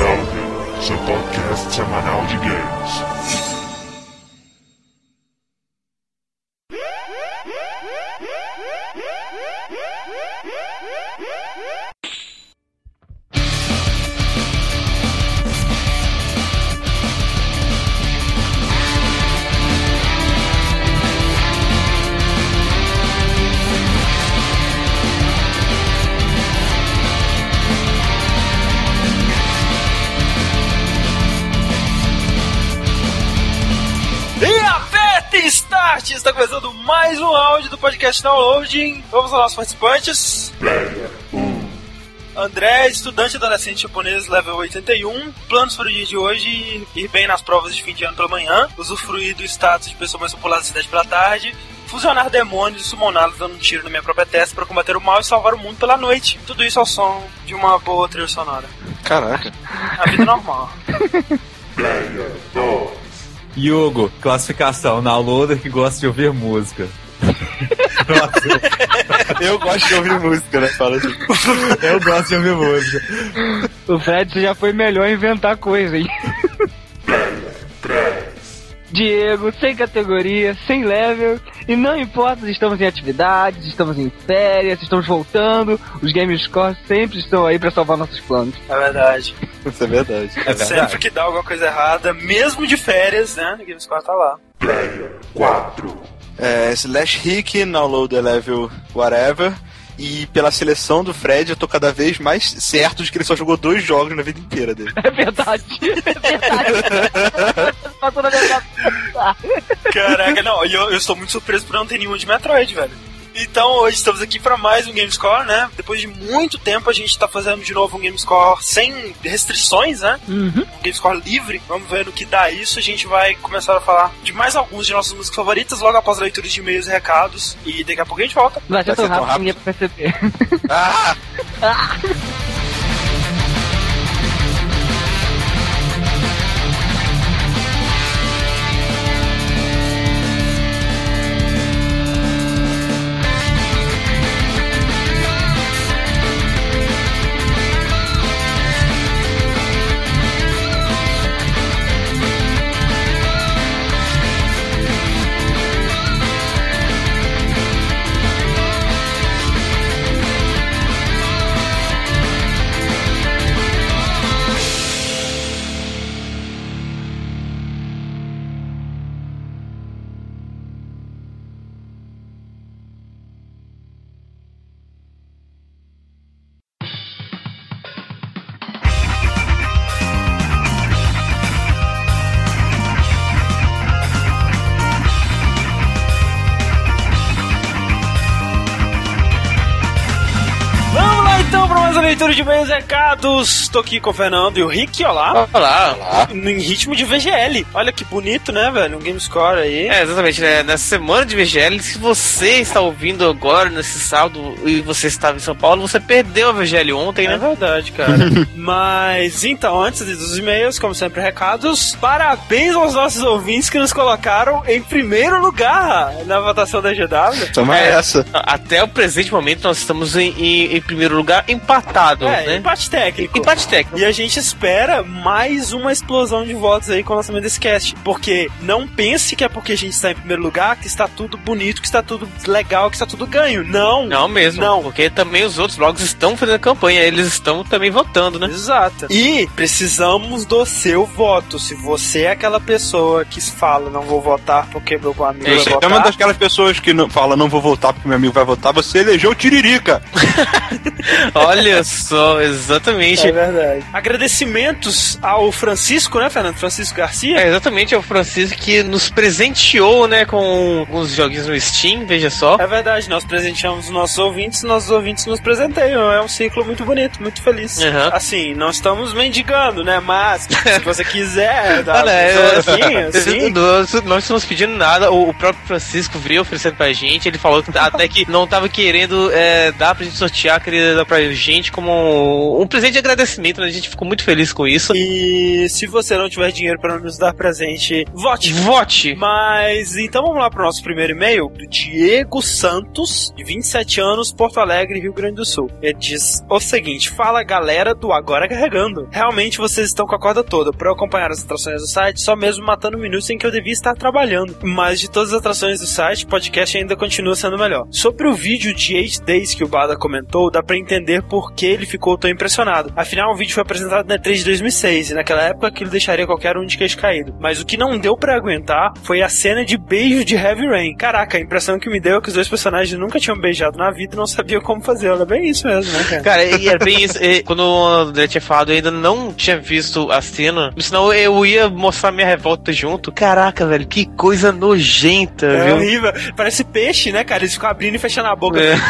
Elder, seu podcast semanal de games. Mais um áudio do podcast Downloading. Vamos aos nossos participantes. André, estudante adolescente japonês, level 81. Planos para o dia de hoje: ir bem nas provas de fim de ano pela manhã, usufruir do status de pessoa mais popular da cidade pela tarde, fusionar demônios e summoná-los dando um tiro na minha própria testa para combater o mal e salvar o mundo pela noite. Tudo isso ao som de uma boa trilha sonora. Caraca. A vida normal. Yugo, classificação, downloader que gosta de ouvir música. Nossa, Eu gosto de ouvir música, né? Fala assim. eu gosto de ouvir música. O Fred já foi melhor inventar coisa, hein? Diego, sem categoria, sem level, e não importa se estamos em atividades, estamos em férias, estamos voltando, os Game Score sempre estão aí pra salvar nossos planos. É verdade. Isso é verdade. É verdade. Sempre que dá alguma coisa errada, mesmo de férias, né? O GameScore tá lá. Player 4. É, slash Rick, download level whatever. E pela seleção do Fred, eu tô cada vez mais certo de que ele só jogou dois jogos na vida inteira dele. É verdade, é verdade. Cabeça. Caraca, não, e eu, eu estou muito surpreso por não ter nenhum de Metroid, velho. Então hoje estamos aqui para mais um Gamescore, né? Depois de muito tempo a gente tá fazendo de novo um Gamescore sem restrições, né? Um Gamescore livre. Vamos ver no que dá isso. A gente vai começar a falar de mais alguns de nossas músicas favoritas logo após a leitura de e-mails e recados. E daqui a pouco a gente volta. Vai ser Vai tão ser tão rápido que ninguém vai perceber. Ah! Vamos para mais uma leitura recados. Estou aqui com o Fernando e o Rick, olá. Olá. Em ritmo de VGL. Olha que bonito, né, velho? Um Gamescore aí. É, exatamente, né? Nessa semana de VGL, se você está ouvindo agora, nesse sábado, e você estava em São Paulo, você perdeu a VGL ontem, É né? verdade, cara. Mas então, antes dos e-mails, como sempre, recados. Parabéns aos nossos ouvintes que nos colocaram em primeiro lugar na votação da GW. Toma É. essa. Até o presente momento, nós estamos em, em- em primeiro lugar, empatados, É, né? empate técnico. Empate técnico. E a gente espera mais uma explosão de votos aí com o lançamento desse cast. Porque não pense que é porque a gente está em primeiro lugar que está tudo bonito, que está tudo legal, que está tudo ganho. Não. Não mesmo, Não. porque também os outros blogs estão fazendo campanha, eles estão também votando, né? Exato. E precisamos do seu voto. Se você é aquela pessoa que fala não vou votar porque meu amigo vai Você é votar. uma daquelas pessoas que não, fala não vou votar porque meu amigo vai votar, você elegeu o Tiririca. Olha só, exatamente. É verdade. Agradecimentos ao Francisco, né, Fernando? Francisco Garcia. É, exatamente, é o Francisco que nos presenteou, né, com alguns joguinhos no Steam, veja só. É verdade, nós presenteamos os nossos ouvintes, nossos ouvintes nos presenteiam. É um ciclo muito bonito, muito feliz. Uhum. Assim, não estamos mendigando, né? Mas, se você quiser, dar Olha, é, assim, assim. Nós não estamos pedindo nada, o, o próprio Francisco veio oferecendo pra gente, ele falou que até que não tava querendo é, dar pra gente sortear, queria dar pra gente como um presente de agradecimento, né? A gente ficou muito feliz com isso. E se você não tiver dinheiro para nos dar presente, vote. Vote! Mas então vamos lá pro nosso primeiro e-mail do Diego Santos, de 27 anos, Porto Alegre, Rio Grande do Sul. Ele diz o seguinte: Fala galera do Agora Carregando. Realmente vocês estão com a corda toda. Para acompanhar as atrações do site, só mesmo matando minutos em que eu devia estar trabalhando. Mas de todas as atrações do site, o podcast ainda continua sendo melhor. Sobre o vídeo de 8 Days que o Bada comentou, dá para entender por que ele ficou tão impressionado. Afinal, o vídeo foi apresentado na E3 de 2006 e naquela época aquilo deixaria qualquer um de queixo caído. Mas o que não deu para aguentar foi a cena de beijo de Heavy Rain. Caraca, a impressão que me deu é que os dois personagens nunca tinham beijado na vida e não sabiam como fazer. Era bem isso mesmo, né, cara? Cara, e era bem isso. E quando o André tinha falado, eu ainda não tinha visto a cena. Senão eu ia mostrar minha revolta junto. Caraca, velho, que coisa nojenta, É viu? horrível. Parece peixe, né, cara? Eles ficam abrindo e fechando a boca. É.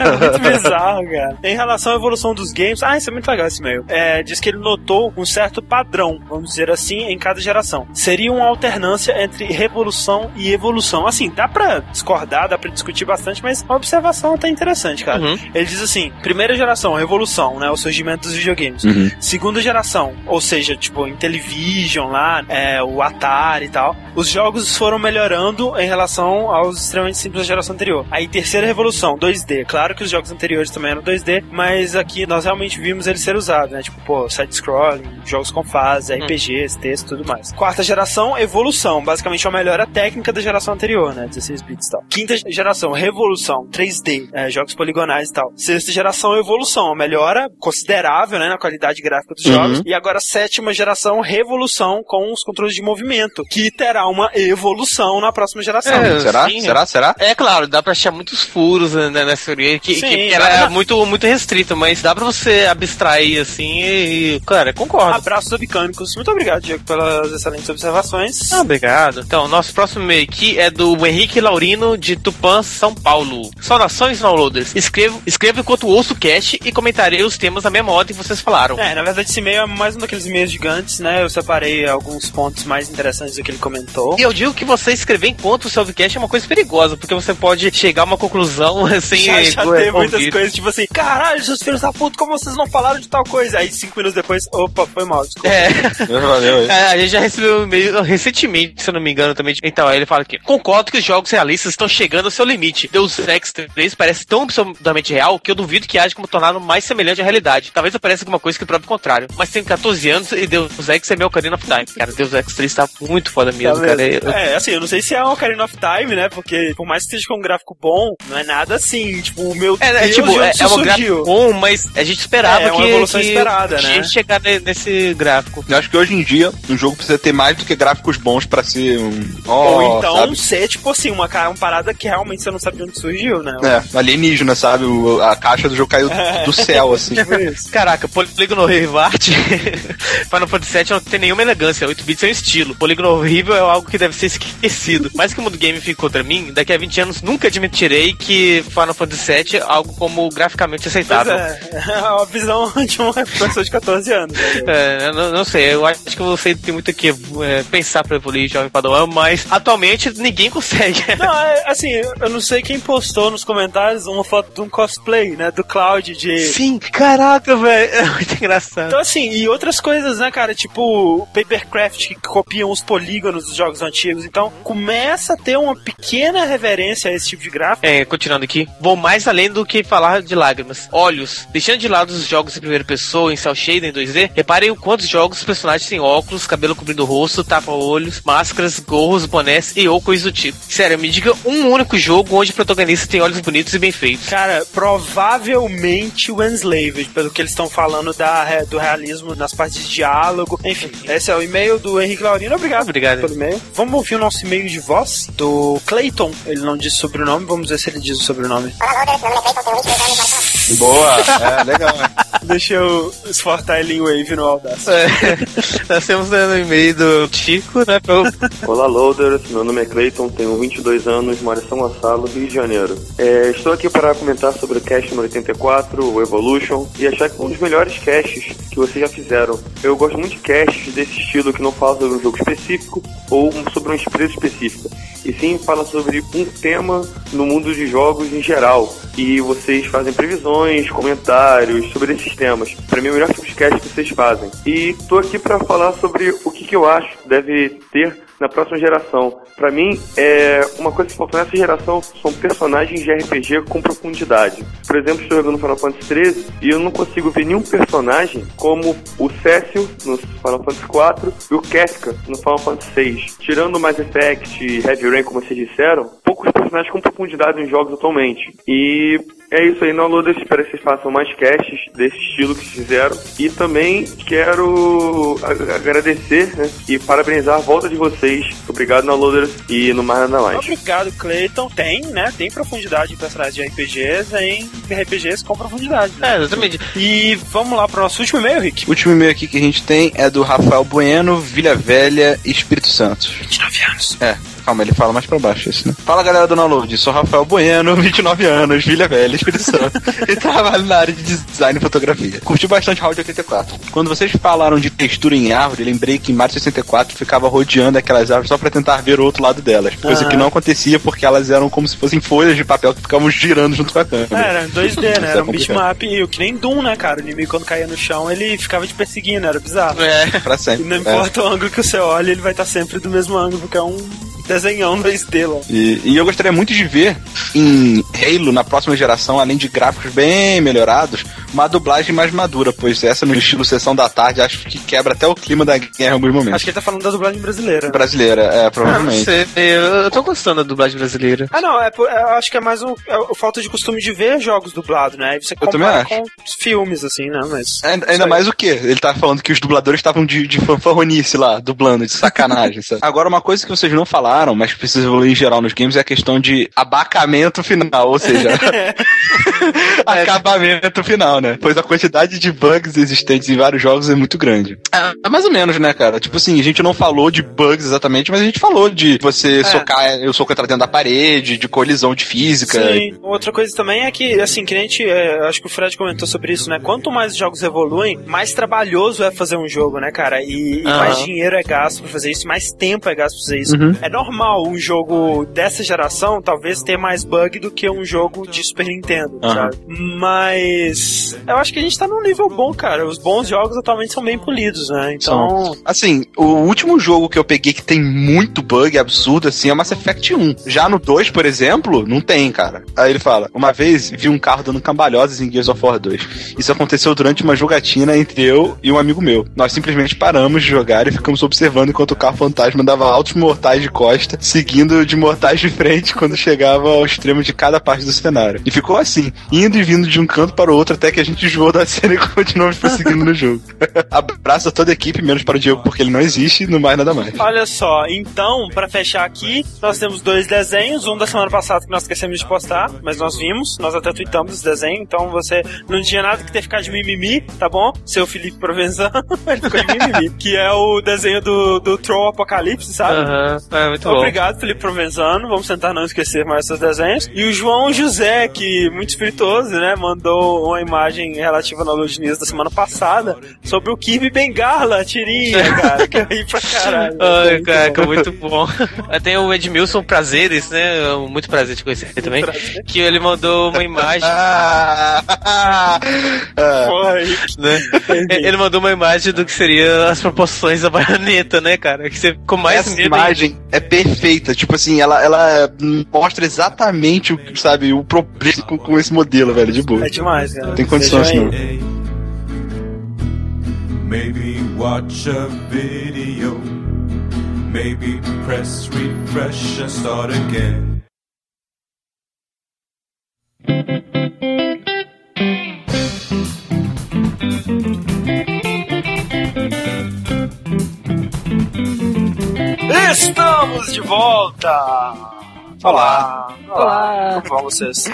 É muito bizarro, cara. Em relação à evolução dos games, ah, isso é muito legal esse e-mail. É, diz que ele notou um certo padrão, vamos dizer assim, em cada geração. Seria uma alternância entre revolução e evolução. Assim, dá pra discordar, dá pra discutir bastante, mas a observação tá interessante, cara. Uhum. Ele diz assim: primeira geração, revolução, né? O surgimento dos videogames. Uhum. Segunda geração, ou seja, tipo, Intellivision lá, é, o Atari e tal. Os jogos foram melhorando em relação aos extremamente simples da geração anterior. Aí, terceira revolução, 2D. Claro que os jogos anteriores também eram 2D, mas aqui nós realmente vimos ele ser usado, né? Tipo, pô, side-scrolling, jogos com fase, RPGs, texto e tudo mais. Quarta geração, evolução. Basicamente, uma melhora técnica da geração anterior, né? 16 bits e tal. Quinta geração, revolução, 3D, é, jogos poligonais e tal. Sexta geração, evolução, uma melhora considerável, né? Na qualidade gráfica dos Uhum. jogos. E agora, sétima geração, revolução com os controles de movimento, que terá uma evolução na próxima geração. É, Será? sim. Será? Será? É claro, dá pra achar muitos furos né, nessa teoria que, Sim, que pra- é muito, muito restrita, mas dá pra você abstrair assim e, cara, concordo. Abraços mecânicos. Muito obrigado, Diego, pelas excelentes observações. Ah, obrigado. Então, nosso próximo e-mail aqui é do Henrique Laurino, de Tupã, São Paulo. Saudações, downloaders. Escrevo, escrevo enquanto ouço o cast e comentarei os temas na mesma ordem que vocês falaram. É, na verdade esse e-mail é mais um daqueles e-mails gigantes, né? Eu separei alguns pontos mais interessantes do que ele comentou. E eu digo que você escrever enquanto o seu cast é uma coisa perigosa, porque você pode chegar a uma conclusão sem já, já eh, teve muitas ouvir. coisas, tipo assim, caralho, seus filhos da puta, como vocês não falaram de tal coisa? Aí cinco minutos depois, opa, foi mal, desculpa. É. Valeu aí. É, a gente já recebeu um e-mail recentemente, se eu não me engano, também. Então, aí ele fala aqui: Concordo que os jogos realistas estão chegando ao seu limite. Deus Ex 3 parece tão absurdamente real que eu duvido que haja como torná-lo mais semelhante à realidade. Talvez apareça alguma coisa que prove o contrário. Mas tenho 14 anos e Deus Ex é meu Ocarina of Time. Cara, Deus Ex 3 tá muito foda mesmo, Tá cara. Eu- É, assim, eu não sei se é um Ocarina of Time, né? Porque por mais que esteja com um gráfico bom, não é nada assim, tipo, o meu É, né, Deus, tipo, de onde é, é um gráfico bom, mas a gente esperava É, é uma que, evolução que esperada, né? ia chegar ne- nesse gráfico. Eu acho que hoje em dia um jogo precisa ter mais do que gráficos bons pra ser um. Ou Ó, então sabe? ser, tipo assim, uma, uma parada que realmente você não sabe de onde surgiu, né? É, alienígena, sabe? O- a caixa do jogo caiu do céu, assim. Tipo isso. Caraca, Polígono Rivart Final Fantasy VII não tem nenhuma elegância, 8 bits é um estilo. Polígono horrível é algo que deve ser esquecido. Mas que o mundo game fica contra mim, daqui a 20 anos nunca admitirei que Final Fantasy VII é algo como graficamente Pois aceitável. é, é uma visão de uma pessoa de 14 anos. né? É, eu não, não sei, eu acho que você tem muito que é, pensar pra evoluir Jovem Padawan, mas atualmente ninguém consegue. Não, é, assim, eu não sei quem postou nos comentários uma foto de um cosplay, né, do Cloud de... Sim, caraca, velho, é muito engraçado. Então, assim, e outras coisas, né, cara? Tipo, Papercraft, que copiam os polígonos dos jogos antigos. Então, começa a ter uma pequena reverência a esse tipo de gráfico. É, continuando aqui, vou mais além do que falar de lágrimas. Olhos. Deixando de lado os jogos em primeira pessoa, em cel shading 2D, reparem o quantos jogos os personagens têm óculos, cabelo cobrindo o rosto, tapa-olhos, máscaras, gorros, bonés e ou coisas do tipo. Sério, me diga um único jogo onde o protagonista tem olhos bonitos e bem feitos. Cara, provavelmente o Enslaved, pelo que eles estão falando da, do realismo nas partes de diálogo. Enfim, esse é o e-mail do Henrique Laurino. Obrigado, Obrigado. pelo e-mail. Vamos ouvir o nosso e-mail de voz do Clayton. Ele não disse sobrenome, vamos ver se ele diz o sobrenome. Boa, é, legal. Deixa eu exportar ele em Wave no Audacity. É, nós temos né, no e-mail do Chico, né? Pro... Olá, Loaders. Meu nome é Clayton, tenho 22 anos, moro em São Gonçalo, Rio de Janeiro. É, estou aqui para comentar sobre o cast número 84, o Evolution, e achar que é um dos melhores casts que vocês já fizeram. Eu gosto muito de casts desse estilo que não fala sobre um jogo específico ou sobre uma empresa específica, e sim fala sobre um tema no mundo de jogos em geral. e vocês fazem previsões, comentários sobre esses temas. Pra mim é o melhor tipo de cast que vocês fazem. E tô aqui pra falar sobre o que, que eu acho que deve ter na próxima geração. Pra mim, é uma coisa que faltou nessa geração são personagens de RPG com profundidade. Por exemplo, estou jogando Final Fantasy XIII e eu não consigo ver nenhum personagem como o Cécio no Final Fantasy IV e o Kefka no Final Fantasy VI. Tirando Mass Effect e Heavy Rain, como vocês disseram, poucos personagens com profundidade nos jogos atualmente. E é isso aí, downloaders. Espero que vocês façam mais casts desse estilo que fizeram. E também quero agradecer né, e parabenizar a volta de vocês. Obrigado, downloaders. E no mais nada mais. Obrigado, Clayton. Tem, né? Tem profundidade em personagens de RPGs em RPGs com profundidade. Né? É, exatamente. E vamos lá pro nosso último e-mail, Rick. O último e-mail aqui que a gente tem é do Rafael Bueno, Vila Velha, Espírito Santo. 29 anos. É, calma, ele fala mais pra baixo isso, né? Fala galera do Download, sou Rafael Bueno, 29 anos, Vila Velha, Espírito Santo, e trabalho na área de design e fotografia. Curti bastante Round 84. Quando vocês falaram de textura em árvore, lembrei que em Mario 64 ficava rodeando aquelas árvores só pra tentar ver o outro lado delas. Coisa que não acontecia porque elas eram como se fossem folhas de papel que ficavam girando junto com a câmera. É, era em 2D, Isso né? é Era um bitmap, e o que nem Doom, né, cara? O inimigo quando caía no chão, ele ficava te perseguindo, era bizarro. É. Pra E sempre. não É. importa o ângulo que você olha, ele vai estar sempre do mesmo ângulo, porque é um desenhão 2D lá. E, e eu gostaria muito de ver em Halo, na próxima geração, além de gráficos bem melhorados, uma dublagem mais madura, pois essa no estilo Sessão da Tarde acho que quebra até o clima da guerra em alguns momentos. Acho que ele tá falando da dublagem brasileira. Brasileira, é, Ah, não provavelmente. sei, eu, eu tô gostando da dublagem brasileira. Ah, não, é, por- eu acho que é mais um, é a falta de costume de ver jogos dublados, né? Você Eu também compara acho. com filmes, assim, né? Mas. Ainda, Isso ainda mais o quê? Ele tá falando que os dubladores estavam de, de fanfarronice lá, dublando, de sacanagem, sabe? Agora, uma coisa que vocês não falaram, mas que precisa evoluir em geral nos games, é a questão de abacamento final, ou seja, acabamento final, né? Pois a quantidade de bugs existentes em vários jogos é muito grande. É, é mais ou menos, né, cara? Tipo assim, a gente não falou de bugs exatamente, mas a gente falou de você socar, eu soco entrar dentro da parede, de colisão de física. Sim, outra coisa também é que, assim, que a gente, é, acho que o Fred comentou sobre isso, né? Quanto mais os jogos evoluem, mais trabalhoso é fazer um jogo, né, cara? E, e mais dinheiro é gasto pra fazer isso, mais tempo é gasto pra fazer isso. Uhum. É normal um jogo dessa geração talvez ter mais bug do que um jogo de Super Nintendo, Aham. sabe? Mas eu acho que a gente tá num nível bom, cara. Os bons jogos atualmente são bem polidos, né? Então. Assim, o último jogo que eu peguei que tem muito bug absurdo, assim, é o Mass Effect 1. Já no 2, por exemplo, não tem, cara. Aí ele fala, uma vez vi um carro dando cambalhosas em Gears of War 2. Isso aconteceu durante uma jogatina entre eu e um amigo meu. Nós simplesmente paramos de jogar e ficamos observando enquanto o carro fantasma dava altos mortais de costa, seguindo de mortais de frente quando chegava ao extremo de cada parte do cenário. E ficou assim, indo e vindo de um canto para o outro até que a gente enjoou da cena e continuamos prosseguindo no jogo. Abraço a toda a equipe, menos para o Diego porque ele não existe, no mais nada mais. Olha só, então, pra fechar aqui, nós temos dois desenhos, um da semana passada que nós esquecemos de postar, mas nós vimos, nós até tweetamos esse desenho, então você não tinha nada que ter ficado de mimimi, tá bom? Seu Felipe Provenzano, ele ficou de mimimi, que é o desenho do, do Troll Apocalipse, sabe? Aham, é muito bom. Obrigado, Felipe Provenzano. Vamos tentar não esquecer mais seus desenhos. E o João José, que muito espirituoso, né? Mandou uma imagem relativa na Luz News da semana passada sobre o Kirby Bengala, a tirinha, cara. Que eu ri pra caralho. Ai, Muito cara, bom. muito bom. Tem o Edmilson Prazeres, né? Muito prazer te conhecer também. prazer. Que ele mandou uma imagem. Ah, ah, Porra, né? Ele mandou uma imagem do que seria as proporções da baioneta, né, cara? Que você ficou mais essa medo imagem é perfeita. Tipo assim, ela, ela mostra exatamente o que, sabe, o problema com, com esse modelo, velho, de boa. É demais, cara. Tem assim, aí. não. Maybe watch a video. Maybe press refresh and start again. Estamos de volta! Olá! Olá. Como vão vocês?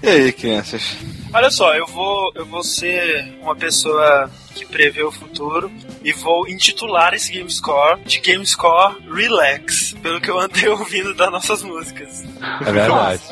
E aí, crianças? Olha só, eu vou, eu vou ser uma pessoa que prevê o futuro e vou intitular esse Game Score de Game Score Relax, pelo que eu andei ouvindo das nossas músicas. É verdade.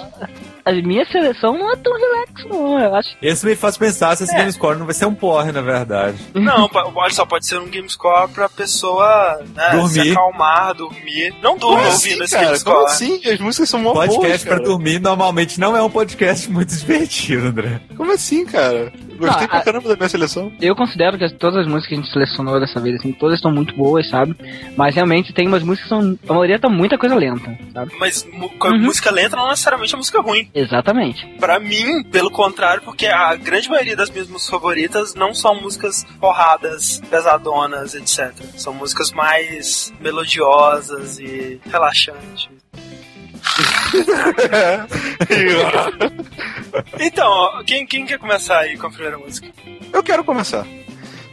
A minha seleção não é tão relax, não. Eu acho. Esse me faz pensar se esse game score não vai ser um porre, na verdade. Não, olha só, pode ser um game score pra pessoa né, se Dormir. acalmar, dormir. Não durma Como ouvindo assim, esse cara? game Como score. assim? As músicas são mó boas, Podcast pra cara. dormir normalmente não é um podcast muito divertido, André. Como assim, cara? Gostei Não, pra caramba da minha seleção. Eu considero que todas as músicas que a gente selecionou dessa vez, assim, todas estão muito boas, sabe? Mas realmente tem umas músicas que são. A maioria tá muita coisa lenta, sabe? Mas Uhum. música lenta não necessariamente é música ruim. Exatamente. Pra mim, pelo contrário, porque a grande maioria das minhas músicas favoritas não são músicas porradas, pesadonas, etc. São músicas mais melodiosas e relaxantes. Então, quem, quem quer começar aí com a primeira música? Eu quero começar.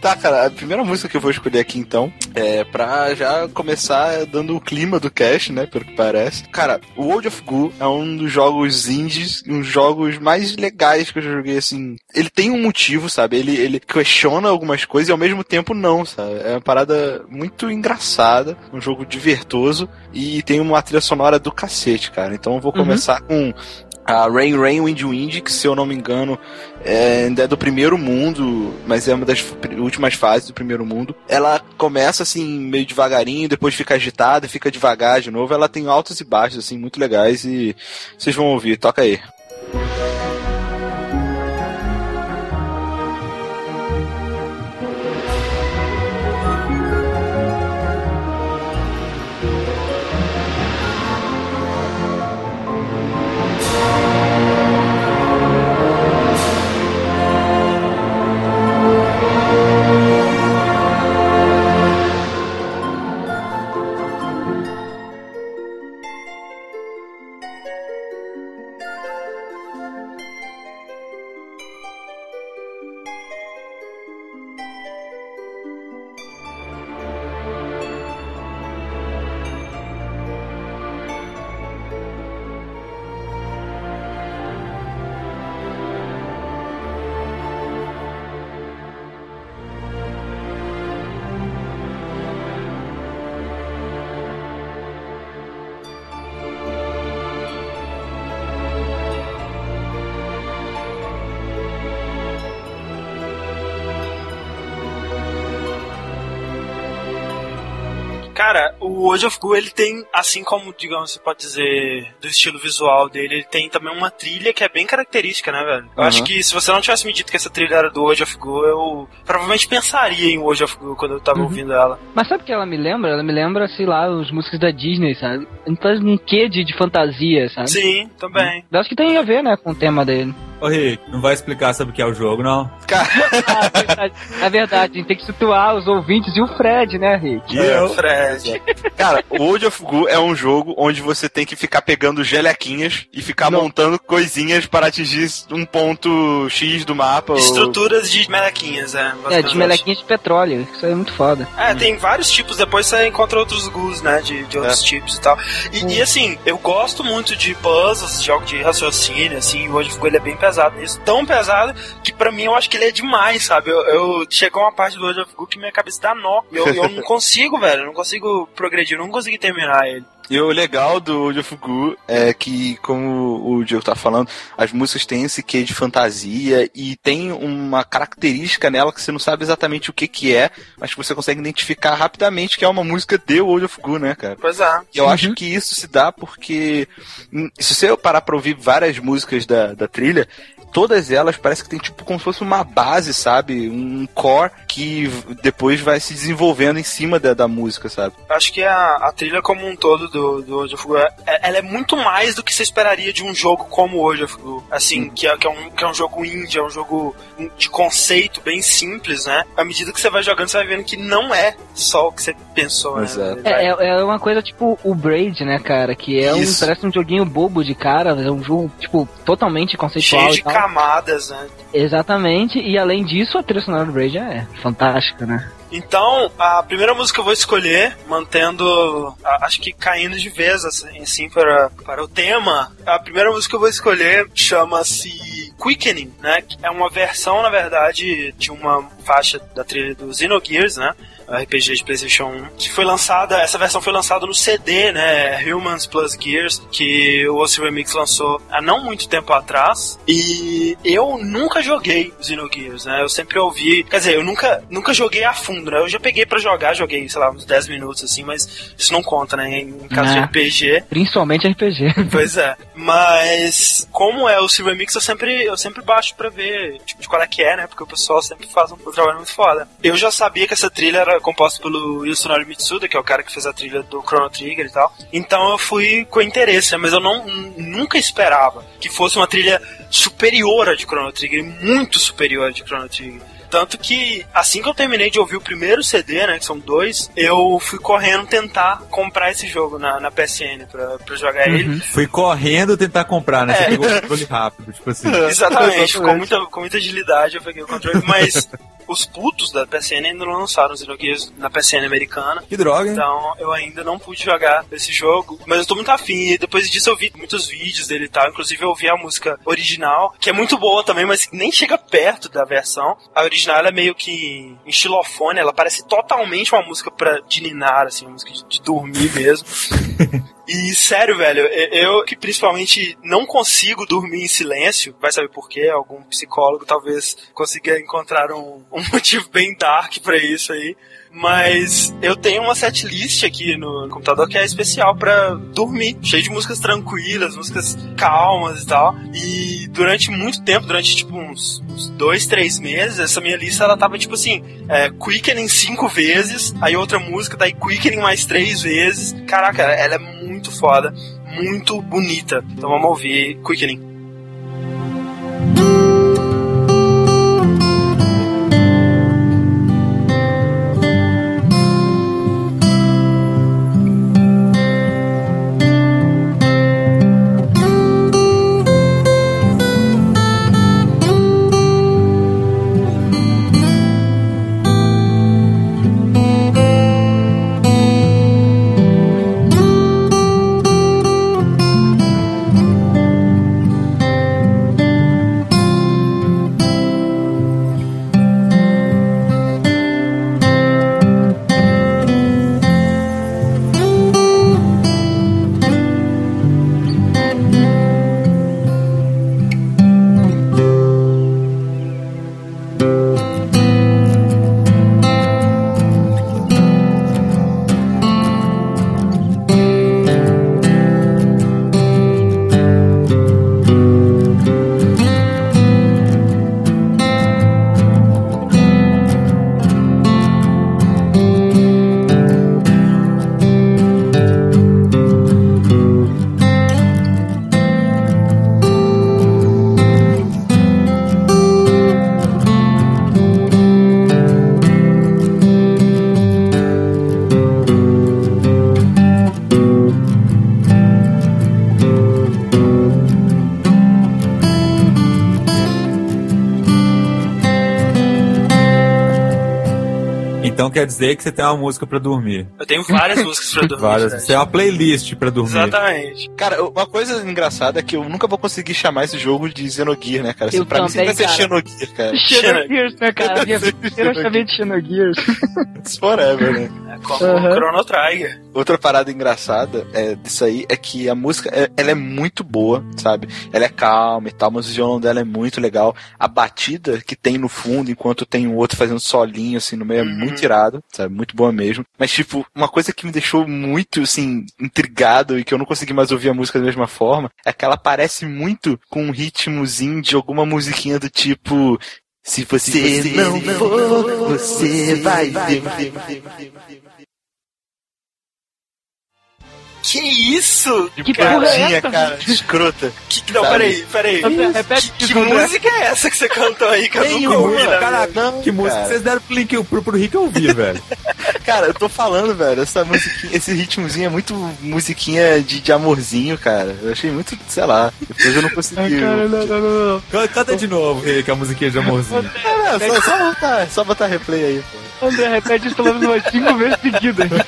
Tá, cara, a primeira música que eu vou escolher aqui então é pra já começar dando o clima do cast, né? Pelo que parece. Cara, o World of Goo é um dos jogos indies, um dos jogos mais legais que eu já joguei assim. Ele tem um motivo, sabe? Ele, ele questiona algumas coisas e ao mesmo tempo não, sabe? É uma parada muito engraçada, um jogo divertoso e tem uma trilha sonora do cacete, cara. Então eu vou começar com a Rain Rain Wind Wind, que se eu não me engano é, ainda é do primeiro mundo, mas é uma das últimas fases do primeiro mundo. Ela começa assim, meio devagarinho, depois fica agitada, fica devagar de novo. Ela tem altos e baixos, assim, muito legais e vocês vão ouvir. Toca aí. Cara, o World of Goo, ele tem, assim como, digamos, você pode dizer, do estilo visual dele, ele tem também uma trilha que é bem característica, né, velho? Eu Uhum. acho que se você não tivesse me dito que essa trilha era do World of Goo, eu provavelmente pensaria em World of Goo quando eu tava Uhum. ouvindo ela. Mas sabe o que ela me lembra? Ela me lembra, sei lá, as músicas da Disney, sabe? Então um quê de, de fantasia, sabe? Sim, também. Eu acho que tem a ver, né, com o tema dele. Ô Rick, não vai explicar sobre o que é o jogo, não? Ah, é verdade. É verdade, a gente tem que situar os ouvintes e o Fred, né, Rick? E eu? Fred. Cara, o World of Goo é um jogo onde você tem que ficar pegando gelequinhas e ficar montando coisinhas para atingir um ponto X do mapa. ou- Estruturas de melequinhas, é. É, de melequinhas de petróleo. Isso aí é muito foda. É, tem vários tipos, depois você encontra outros gus, né, de, de outros É. tipos e tal. E, e, assim, eu gosto muito de puzzles, jogos de raciocínio, assim, o World of Goo ele é bem pesado nisso. Tão pesado que pra mim eu acho que ele é demais, sabe? Eu, eu chegou uma parte do World of Goo que minha cabeça dá nó. Eu, eu não consigo, velho, eu não consigo progredir, eu não consegui terminar ele. E o legal do World of Goo é que, como o Diego tá falando, as músicas têm esse quê de fantasia e tem uma característica nela que você não sabe exatamente o que que é, mas que você consegue identificar rapidamente que é uma música de World of Goo, né, cara? Pois é. E eu acho que isso se dá porque, hum, se você parar pra ouvir várias músicas da, da trilha, todas elas parece que tem tipo como se fosse uma base, sabe? Um core que depois vai se desenvolvendo em cima da, da música, sabe? Acho que a, a trilha como um todo do, do World of Goo, é- ela é muito mais do que você esperaria de um jogo como o World of. Assim, que, é, que, é um, que é um jogo indie, é um jogo de conceito bem simples, né? À medida que você vai jogando, você vai vendo que não é só o que você pensou, Exato. né? É, é, é uma coisa tipo o Braid, né, cara? Que é um. Parece um joguinho bobo de cara, é um jogo, tipo, totalmente conceitual. Cheio e de tal. Camadas, né? Exatamente, e além disso, a trilha sonora do Braid é fantástica, né? Então, a primeira música que eu vou escolher, mantendo, acho que caindo de vez, assim, assim, para, para o tema, a primeira música que eu vou escolher chama-se Quickening, né? É uma versão, na verdade, de uma faixa da trilha do Xenogears, né? RPG de PlayStation 1, que foi lançada, essa versão foi lançada no CD, né? Humans Plus Gears, que o OC Remix lançou há não muito tempo atrás. E eu nunca joguei Xenogears, né? Eu sempre ouvi, quer dizer, eu nunca, nunca joguei a fundo, né? Eu já peguei pra jogar, joguei, sei lá, uns 10 minutos assim, mas isso não conta, né? Em caso de É. RPG. Principalmente RPG. Pois é. Mas como é o Silver Mix, eu sempre, eu sempre baixo pra ver tipo, de qual é que é, né? Porque o pessoal sempre faz um, um trabalho muito foda. Eu já sabia que essa trilha era composta pelo Yasunori Mitsuda, que é o cara que fez a trilha do Chrono Trigger e tal. Então eu fui com interesse, né? Mas eu não, nunca esperava que fosse uma trilha superior à de Chrono Trigger, muito superior à de Chrono Trigger. Tanto que, assim que eu terminei de ouvir o primeiro CD, né, que são dois, eu fui correndo tentar comprar esse jogo na, na PSN pra, pra jogar ele. Fui correndo tentar comprar, né? Você É. pegou o controle rápido, tipo assim. Exatamente, com muita, com muita agilidade eu peguei o controle, mas os putos da PSN ainda não lançaram os Xenogears na PSN americana. Que droga, hein? Então eu ainda não pude jogar esse jogo, mas eu tô muito afim. E depois disso eu vi muitos vídeos dele e tal. Inclusive eu ouvi a música original, que é muito boa também, mas nem chega perto da versão. A original ela é meio que em xilofone, ela parece totalmente uma música pra, de ninar, assim, uma música de, de dormir mesmo. E sério, velho, eu que principalmente não consigo dormir em silêncio, vai saber por quê, algum psicólogo talvez consiga encontrar um, um motivo bem dark pra isso aí. Mas eu tenho uma setlist aqui no computador que é especial pra dormir, cheio de músicas tranquilas, músicas calmas e tal. E durante muito tempo, durante tipo uns, uns dois, três meses, essa minha lista ela tava tipo assim: é, Quickening cinco vezes, aí outra música, daí Quickening mais três vezes. Caraca, ela é muito foda, muito bonita. Então vamos ouvir Quickening. Quer dizer que você tem uma música pra dormir. Eu tenho várias músicas pra dormir. Várias. né? Você tem uma playlist pra dormir. Exatamente. Cara, uma coisa engraçada é que eu nunca vou conseguir chamar esse jogo de Xenogear, né, cara? Eu pra mim sempre vai também, ser. Xenogear, cara. Xenogears, né, cara? Minha vida inteira eu chamei de Xenogears. It's forever, né? É como o Chrono Trigger. Outra parada engraçada é, disso aí é que a música é- ela é muito boa, sabe? Ela é calma e tal, mas o violão dela é muito legal. A batida que tem no fundo, enquanto tem o outro fazendo solinho assim no meio, é Uhum. muito irado, sabe? Muito boa mesmo. Mas, tipo, uma coisa que me deixou muito, assim, intrigado e que eu não consegui mais ouvir a música da mesma forma é que ela parece muito com um ritmozinho de alguma musiquinha do tipo. Se você, não, for, você vai ver. Que isso? Que é Piadinha, essa? cara, escrota. Que, não, Sabe? peraí, peraí. Repete Que, que André. música é essa que você cantou aí que eu nunca ouvi, né? caraca, não, Que música cara. vocês deram pro, link, pro, pro Rick ouvir, velho? Cara, eu tô falando, velho, essa musiquinha, esse ritmozinho é muito musiquinha de, de amorzinho, cara. Eu achei muito, sei lá, depois eu não consegui. Canta- Canta de novo, Rick, a musiquinha de amorzinho. Ah, só, só botar, só botar replay aí, pô. André, repete isso pelo menos umas cinco vezes seguidas.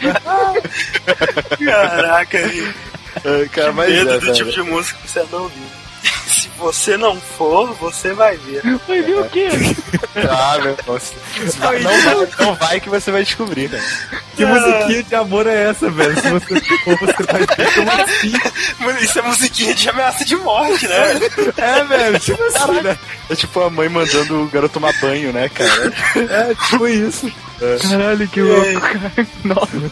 Caraca, aí. Ah, cara, Que mas medo é, do velho. tipo de música que você anda ouvindo. Se você não for, você vai ver. Vai ver o quê? Ah, meu Deus. Não, não vai, não vai que você vai descobrir, né? Que musiquinha de amor é essa, velho? Se você for, você vai ver como assim? Mano, Isso é musiquinha de ameaça de morte, né? velho? É, velho, tipo assim, né? É tipo a mãe mandando o garoto tomar banho, né, cara? É, tipo isso. Caralho, que louco, cara. Nossa.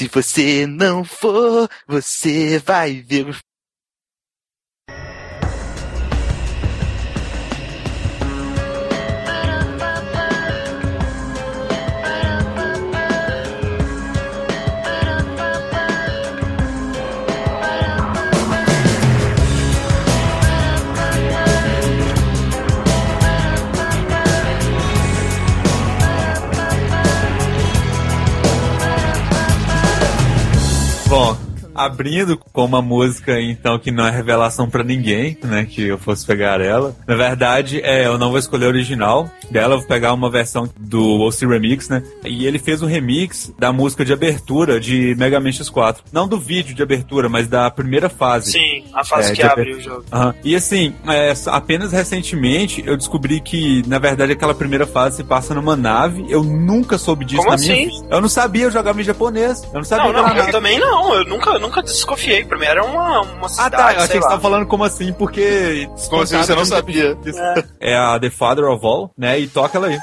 Se você não for, você vai ver os Bom, abrindo com uma música, então, que não é revelação pra ninguém, né? Que eu fosse pegar ela. Na verdade, é, eu não vou escolher a original dela, eu vou pegar uma versão do OC Remix, né? E ele fez um remix da música de abertura de Mega Man X4. Não do vídeo de abertura, mas da primeira fase. Sim, a fase É, que abre o jogo. Aham. E assim, é, apenas recentemente eu descobri que, na verdade, aquela primeira fase se passa numa nave. Eu nunca soube disso Como na minha assim? vida. Eu não sabia, eu jogava em japonês. Eu não sabia Não, não, eu nave. também não. Eu nunca, nunca desconfiei. Pra mim era uma, uma Ah, cidade, tá. Eu achei sei que você tava falando como assim, porque. Como assim você não sabia? É a The Father of All, né? E toca ela aí.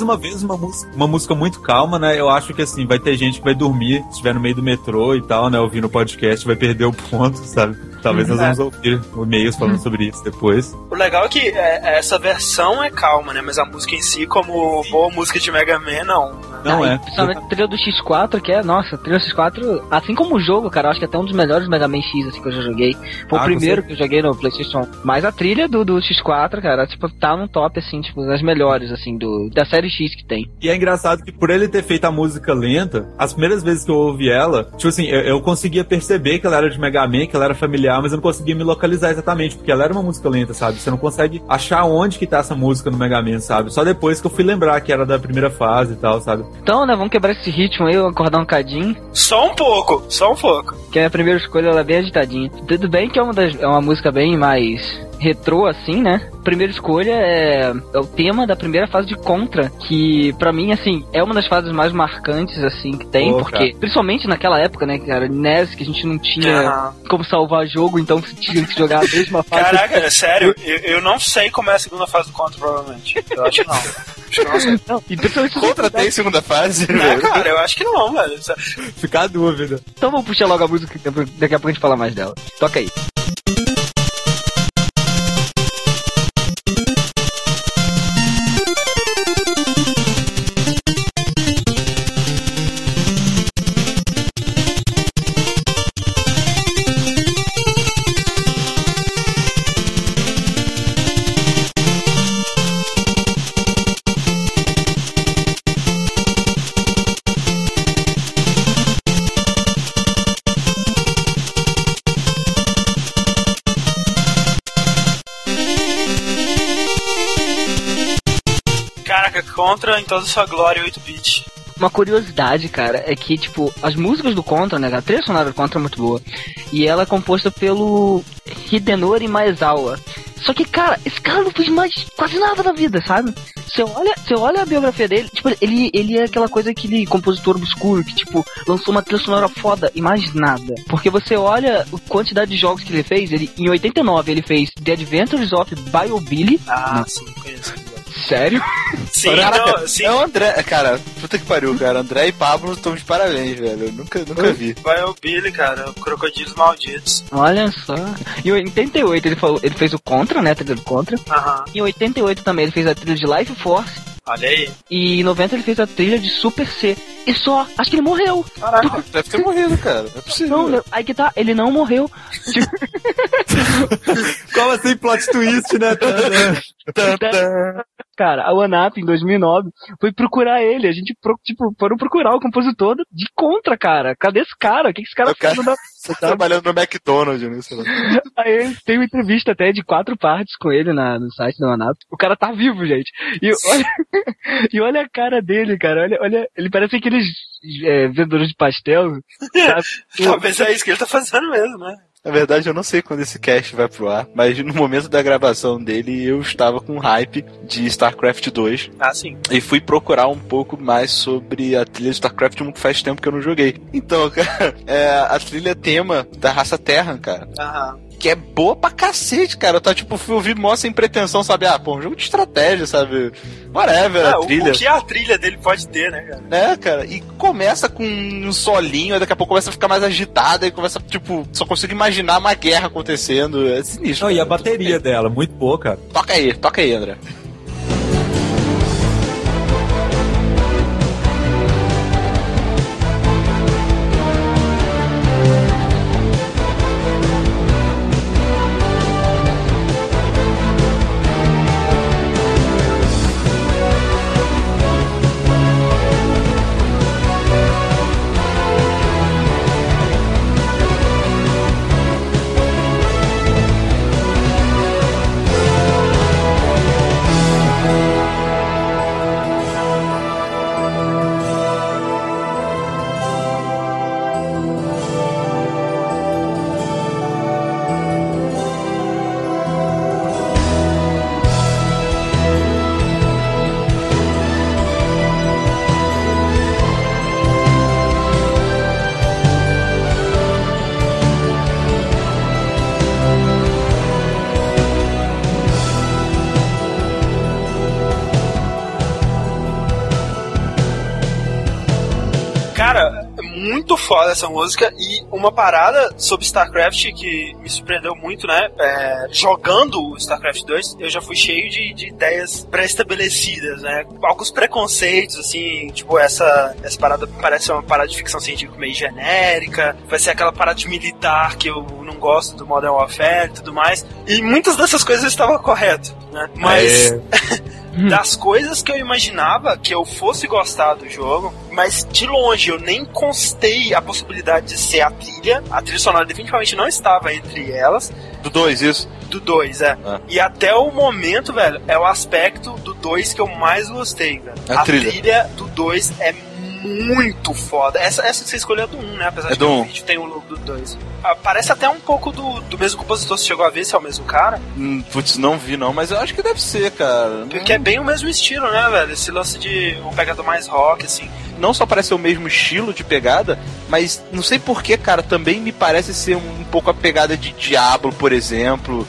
Mais uma vez, uma música, uma música muito calma, né? Eu acho que assim, vai ter gente que vai dormir, se estiver no meio do metrô e tal, né? Ouvindo o podcast, vai perder o ponto, sabe? Talvez nós vamos ouvir e-mails falando sobre isso depois. O legal é que é, essa versão é calma, né? Mas a música em si, como boa música de Mega Man, não. né? Não Ah, é. Principalmente a trilha do X4, que é, nossa, a trilha do X4, assim como o jogo, cara, eu acho que é até um dos melhores Mega Man X assim, que eu já joguei. Foi Ah, o primeiro que eu joguei no PlayStation. Mas a trilha do, do X4, cara, tipo, tá no top, assim, tipo, das melhores, assim, do, da série X que tem. E é engraçado que por ele ter feito a música lenta, as primeiras vezes que eu ouvi ela, tipo assim, eu, eu conseguia perceber que ela era de Mega Man, que ela era familiar, mas eu não conseguia me localizar exatamente, porque ela era uma música lenta, sabe? Você não consegue achar onde que tá essa música no Mega Man, sabe? Só depois que eu fui lembrar que era da primeira fase e tal, sabe? Então, né, vamos quebrar esse ritmo aí, acordar um cadinho. Só um pouco, só um pouco. Que a minha primeira escolha ela é bem agitadinha. Tudo bem que é uma, das, é uma música bem mais retrô, assim, né? Primeira escolha é, é o tema da primeira fase de Contra, que pra mim, assim, é uma das fases mais marcantes, assim, que tem, Pô, porque, principalmente naquela época, né, cara, NES, que a gente não tinha como salvar jogo, então você tinha que jogar a mesma fase. Caraca, é sério, eu, eu não sei como é a segunda fase do Contra, provavelmente. Eu acho que não. Acho que não sei. Não, e Contra tem segunda fase? É, cara, eu acho que não, velho. Fica a dúvida. Então vamos puxar logo a música, que daqui a pouco a gente fala mais dela. Toca aí. Contra em toda sua glória 8-bit. Uma curiosidade, cara, é que, tipo, as músicas do Contra, né? A trilha sonora do Contra é muito boa. E ela é composta pelo Hidenori Maezawa. Só que, cara, esse cara não fez mais quase nada na vida, sabe? Você olha, você olha a biografia dele, tipo, ele, ele é aquela coisa, aquele compositor obscuro que, tipo, lançou uma trilha sonora foda e mais nada. Porque você olha a quantidade de jogos que ele fez, ele, em 89 ele fez The Adventures of BioBilly. Ah, sim, conheço. Sério? Sim, Caraca, não, sim. é o André, cara, puta que pariu, cara. André e Pablo estão de parabéns, velho. Eu nunca, nunca vi. Vai o Billy, cara, crocodilos malditos. Olha só. Em 88 ele, falou, ele fez o Contra, né? A trilha do Contra. Aham, Em 88 também ele fez a trilha de Life Force. olha aí. E em 90 ele fez a trilha de Super C. E só, acho que ele morreu. Caraca. Deve ter morrido, cara. Não é possível. Não, não, aí que tá, ele não morreu. Como assim plot twist, né? Cara, a OneUp em 2009 foi procurar ele. A gente, tipo, foram procurar o compositor de Contra, cara. Cadê esse cara? O que, que esse cara O cara- fez? na- Você tá trabalhando no McDonald's, né? Aí tem uma entrevista até de quatro partes com ele na, no site da OneUp. O cara tá vivo, gente. E olha, e olha a cara dele, cara. Olha, olha, ele parece aqueles é, vendedores de pastel. Talvez é isso que ele tá fazendo mesmo, né? Na verdade, eu não sei quando esse cast vai pro ar, mas no momento da gravação dele, eu estava com hype de StarCraft 2 Ah, sim. e fui procurar um pouco mais sobre a trilha de StarCraft 1 que faz tempo que eu não joguei. Então, cara, é a trilha tema da raça Terra, cara. Aham. Que é boa pra cacete, cara. Eu tá, tipo, fui ouvir mó sem pretensão, sabe? Ah, pô, um jogo de estratégia, sabe? Whatever, Ah, a o, trilha. o que a trilha dele pode ter, né, cara? É, cara, e começa com um solinho, aí daqui a pouco começa a ficar mais agitada e começa, tipo, só consigo imaginar uma guerra acontecendo. É sinistro. Não, e a cara. bateria dela, muito boa, cara. Toca aí, toca aí, André. Muito foda essa música e uma parada sobre StarCraft que me surpreendeu muito, né? É, jogando o StarCraft 2, eu já fui cheio de, de ideias pré-estabelecidas, né? Alguns preconceitos, assim, tipo, essa, essa parada parece uma parada de ficção científica meio genérica, vai ser aquela parada de militar que eu não gosto do Modern Warfare e tudo mais. E muitas dessas coisas estavam correto, né? Mas das coisas que eu imaginava que eu fosse gostar do jogo, mas de longe eu nem constei a possibilidade de ser a trilha. A trilha sonora definitivamente não estava entre elas. Do 2, isso. Do 2, é. Ah. E até o momento, velho, é o aspecto do 2 que eu mais gostei, velho. A trilha. do 2 é muito foda. Essa, essa que você escolheu é do 1, um, né? Apesar É de um. o vídeo tem o logo do 2. Ah, parece até um pouco do, do mesmo compositor. Você chegou a ver se é o mesmo cara? Hum, Putz, não vi não, mas eu acho que deve ser, cara. Porque é bem o mesmo estilo, né, velho? Esse lance de um pegado mais rock, assim. Não só parece ser o mesmo estilo de pegada, mas não sei porquê, cara, também me parece ser um, pouco a pegada de Diablo, por exemplo.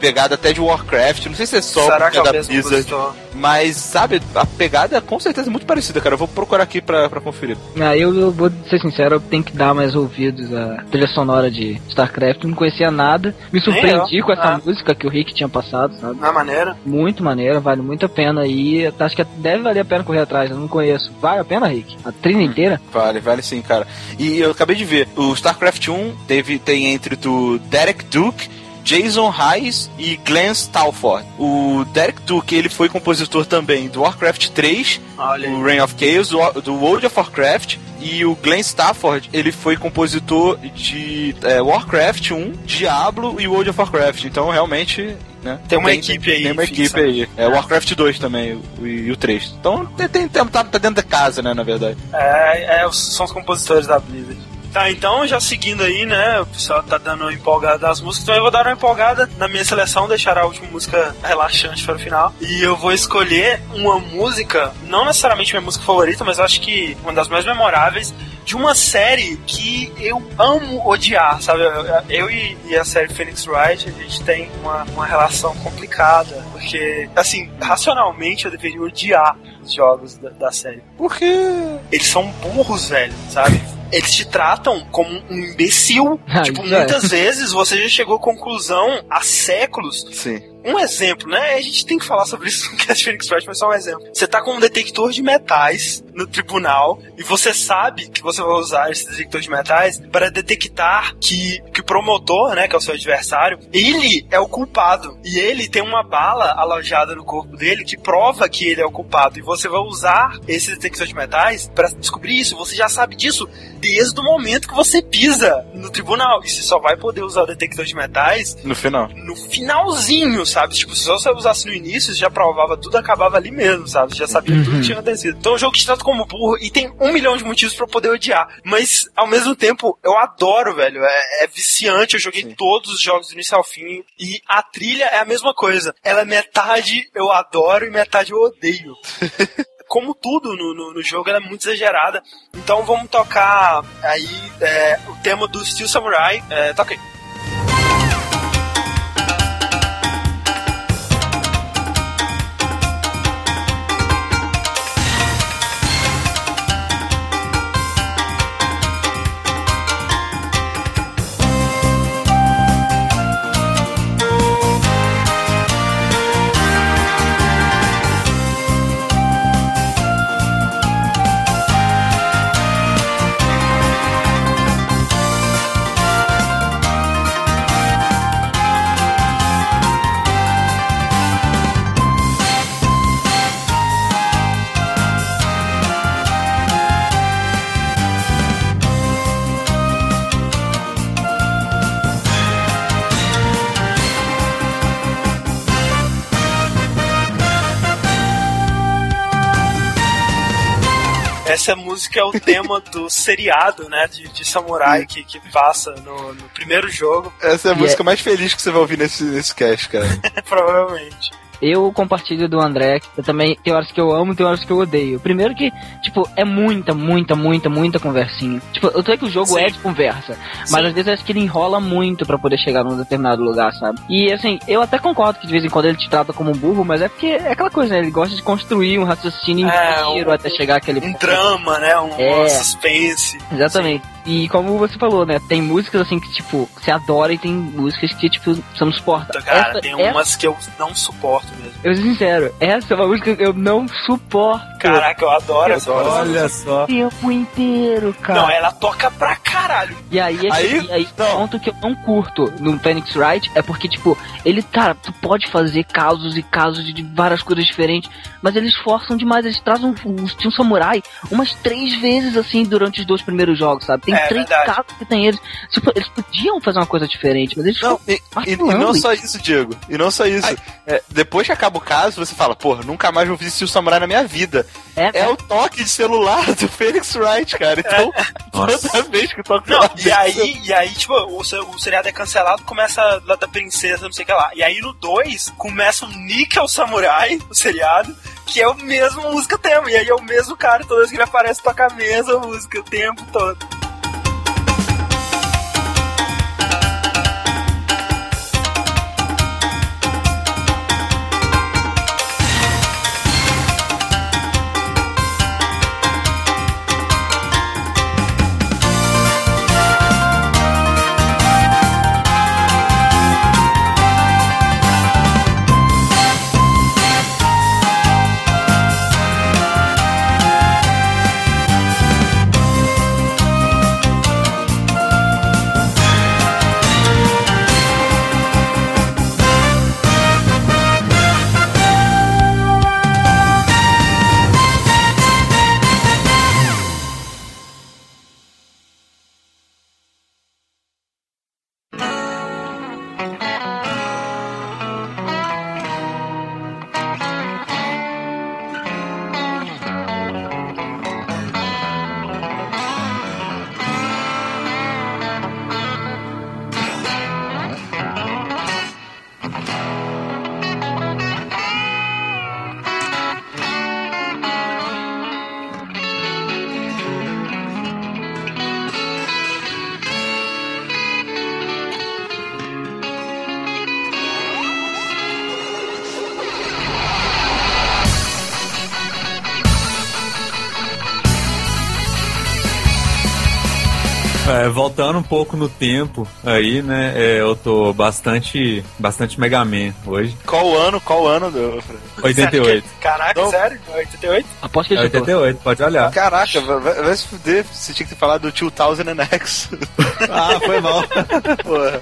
Pegada até de Warcraft. Não sei se é só Será que é é da mesmo Blizzard. Mas, sabe, a pegada com certeza é muito parecida, cara. Eu vou procurar aqui pra, pra conferir. Ah, eu, eu vou ser sincero, eu tenho que dar mais ouvidos à trilha sonora de StarCraft. Não conhecia nada. Me surpreendi com essa Ah. música que o Rick tinha passado, sabe? Na maneira. Muito maneira, vale muito a pena. E acho que deve valer a pena correr atrás. Eu não conheço. Vale a pena, Rick? A trilha inteira? Vale, vale sim, cara. E eu acabei de ver, o StarCraft 1 teve, tem entre do Derek Duke, Jason Hayes e Glenn Stalford. O Derek Duke, ele foi compositor também do Warcraft 3, Olha aí. o Reign of Chaos, do, do World of Warcraft, e o Glenn Stafford, ele foi compositor de é, Warcraft 1, Diablo e World of Warcraft. Então, realmente, né? Tem uma equipe aí, Tem uma fixa. equipe aí. É Warcraft 2 também, o, e o 3. Então tem, tem, tem- tá, tá dentro da casa, né, na verdade. É, é, são os compositores da Blizzard. Tá, então já seguindo aí, né? O pessoal tá dando uma empolgada das músicas, então eu vou dar uma empolgada na minha seleção, deixar a última música relaxante para o final. E eu vou escolher uma música, não necessariamente minha música favorita, mas eu acho que uma das mais memoráveis de uma série que eu amo odiar, sabe? Eu, eu e, e a série Phoenix Wright, a gente tem uma, uma relação complicada, porque, assim, racionalmente eu deveria odiar os jogos da, da série. Porque. Eles são burros, velho, sabe? Eles te tratam como um imbecil. Ah, tipo, é. muitas vezes você já chegou à conclusão há séculos Sim. Um exemplo, né? A gente tem que falar sobre isso no Cast Phoenix Wright, mas só um exemplo. Você tá com um detector de metais no tribunal e você sabe que você vai usar esse detector de metais para detectar que, que o promotor, né, que é o seu adversário, ele é o culpado. E ele tem uma bala alojada no corpo dele que prova que ele é o culpado. E você vai usar esse detector de metais para descobrir isso. Você já sabe disso desde o momento que você pisa no tribunal. E você só vai poder usar o detector de metais No final. no finalzinho, sabe? Tipo, se você usasse no início, já provava tudo, acabava ali mesmo, sabe? Já sabia tudo que tinha acontecido. Então é um jogo que te trata como burro e tem um milhão de motivos pra eu poder odiar. Mas, ao mesmo tempo, eu adoro, velho. É, é viciante, eu joguei todos os jogos do início ao fim. E a trilha é a mesma coisa. Ela é metade eu adoro e metade eu odeio. Como tudo no, no, no jogo, ela é muito exagerada. Então vamos tocar aí é, o tema do Steel Samurai. É, toca aí. Música é o tema do seriado, né, de, de samurai que, que passa no, no primeiro jogo, Essa é a E música mais feliz que você vai ouvir nesse, nesse cast, cara. provavelmente. Eu compartilho do André, eu também tem horas que eu amo, tem horas que eu odeio. Primeiro que, tipo, é muita, muita, muita, muita conversinha. Tipo, eu sei que o jogo Sim. é de conversa, mas Sim. às vezes eu acho que ele enrola muito pra poder chegar num determinado lugar, sabe? E assim, eu até concordo que de vez em quando ele te trata como um burro, mas é porque é aquela coisa, né? Ele gosta de construir um raciocínio É, inteiro um- até chegar aquele Um drama, né, um, É. um suspense. Exatamente. E como você falou, né? Tem músicas assim que, tipo, você adora e tem músicas que, tipo, você não suporta. Cara, Essa- tem essa- umas que eu não suporto mesmo. Eu sou sincero, essa é uma música que eu não suporto. Caraca, eu adoro essa música. Olha só. o tempo inteiro, cara. Não, ela toca pra caralho. E aí, é Aí- e aí não. o ponto que eu não curto no Phoenix Wright é porque, tipo, ele, cara, tu pode fazer casos e casos de, de várias coisas diferentes, mas eles forçam demais, eles trazem um, um, um samurai umas três vezes, assim, durante os dois primeiros jogos, sabe? Tem É, três verdade. casos que tem eles. Tipo, eles podiam fazer uma coisa diferente, mas eles Não, ficam e, e- e não só isso, Diego. E não só isso. É, depois que acaba o caso, você fala, porra, nunca mais vou ver Steel Samurai na minha vida. É, É o toque de celular do Phoenix Wright, cara. Então, toda vez que toca o Não, celular e aí, e aí, tipo, o, o seriado é cancelado, começa lá da princesa, não sei o que lá. E aí no 2, começa o Nickel Samurai, o seriado, que é o mesmo música tema. E aí é o mesmo cara, toda vez que ele aparece, toca a mesma música o tempo todo. É, voltando um pouco no tempo aí, né? é, eu tô bastante, bastante Mega Man hoje. Qual o ano? Qual ano do. 88. Caraca, Não. sério? 88? Aposto que É ele chutou. 88, pode olhar. Caraca, vai, vai- se fuder. Você tinha que ter falado do 2000 and X. Ah, foi mal. Porra.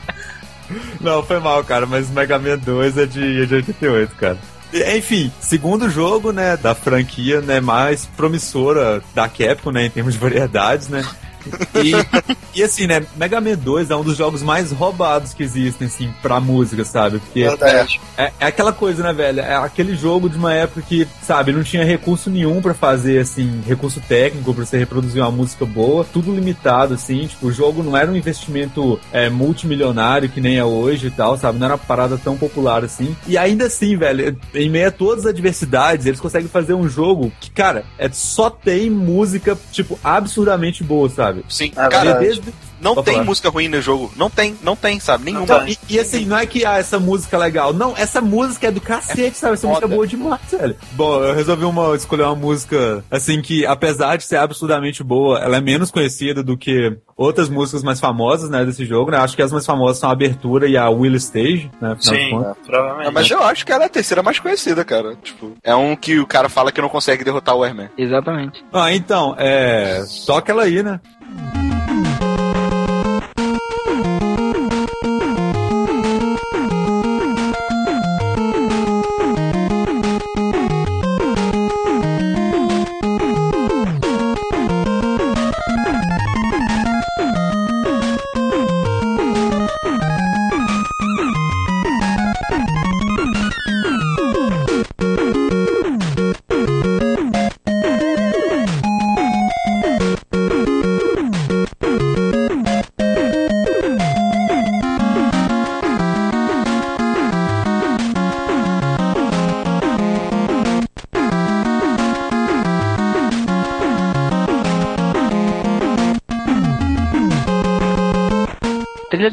Não, foi mal, cara, mas Mega Man 2 é de, é de 88, cara. Enfim, segundo jogo, né, da franquia, né, mais promissora da Capcom, né, em termos de variedades, né. E, e assim, né, Mega Man 2 é um dos jogos mais roubados que existem, assim, pra música, sabe? Porque Verdade. é, é aquela coisa, né, velho? É aquele jogo de uma época que, sabe, não tinha recurso nenhum pra fazer, assim, recurso técnico pra você reproduzir uma música boa, tudo limitado, assim, tipo, o jogo não era um investimento é, multimilionário que nem é hoje e tal, sabe? Não era uma parada tão popular assim. E ainda assim, velho, em meio a todas as adversidades, eles conseguem fazer um jogo que, cara, é, só tem música, tipo, absurdamente boa, sabe? Sim, É cara. Desde, não Pode tem falar. música ruim no jogo. Não tem, não tem, sabe? Nenhuma. Não E, e assim, não é que ah, essa música é legal. Não, essa música é do cacete, sabe? Essa música é foda. boa demais, velho. Bom, eu resolvi uma, escolher uma música, assim, que apesar de ser absurdamente boa, ela é menos conhecida do que outras músicas mais famosas, né, desse jogo, né? Acho que as mais famosas são a Abertura e a Will Stage, né? afinal de Sim, contas. provavelmente. É, mas eu acho que ela é a terceira mais conhecida, cara. Tipo, é um que o cara fala que não consegue derrotar o Airman. Exatamente. Ah, então, é... Toca ela aí, né? Mm-hmm.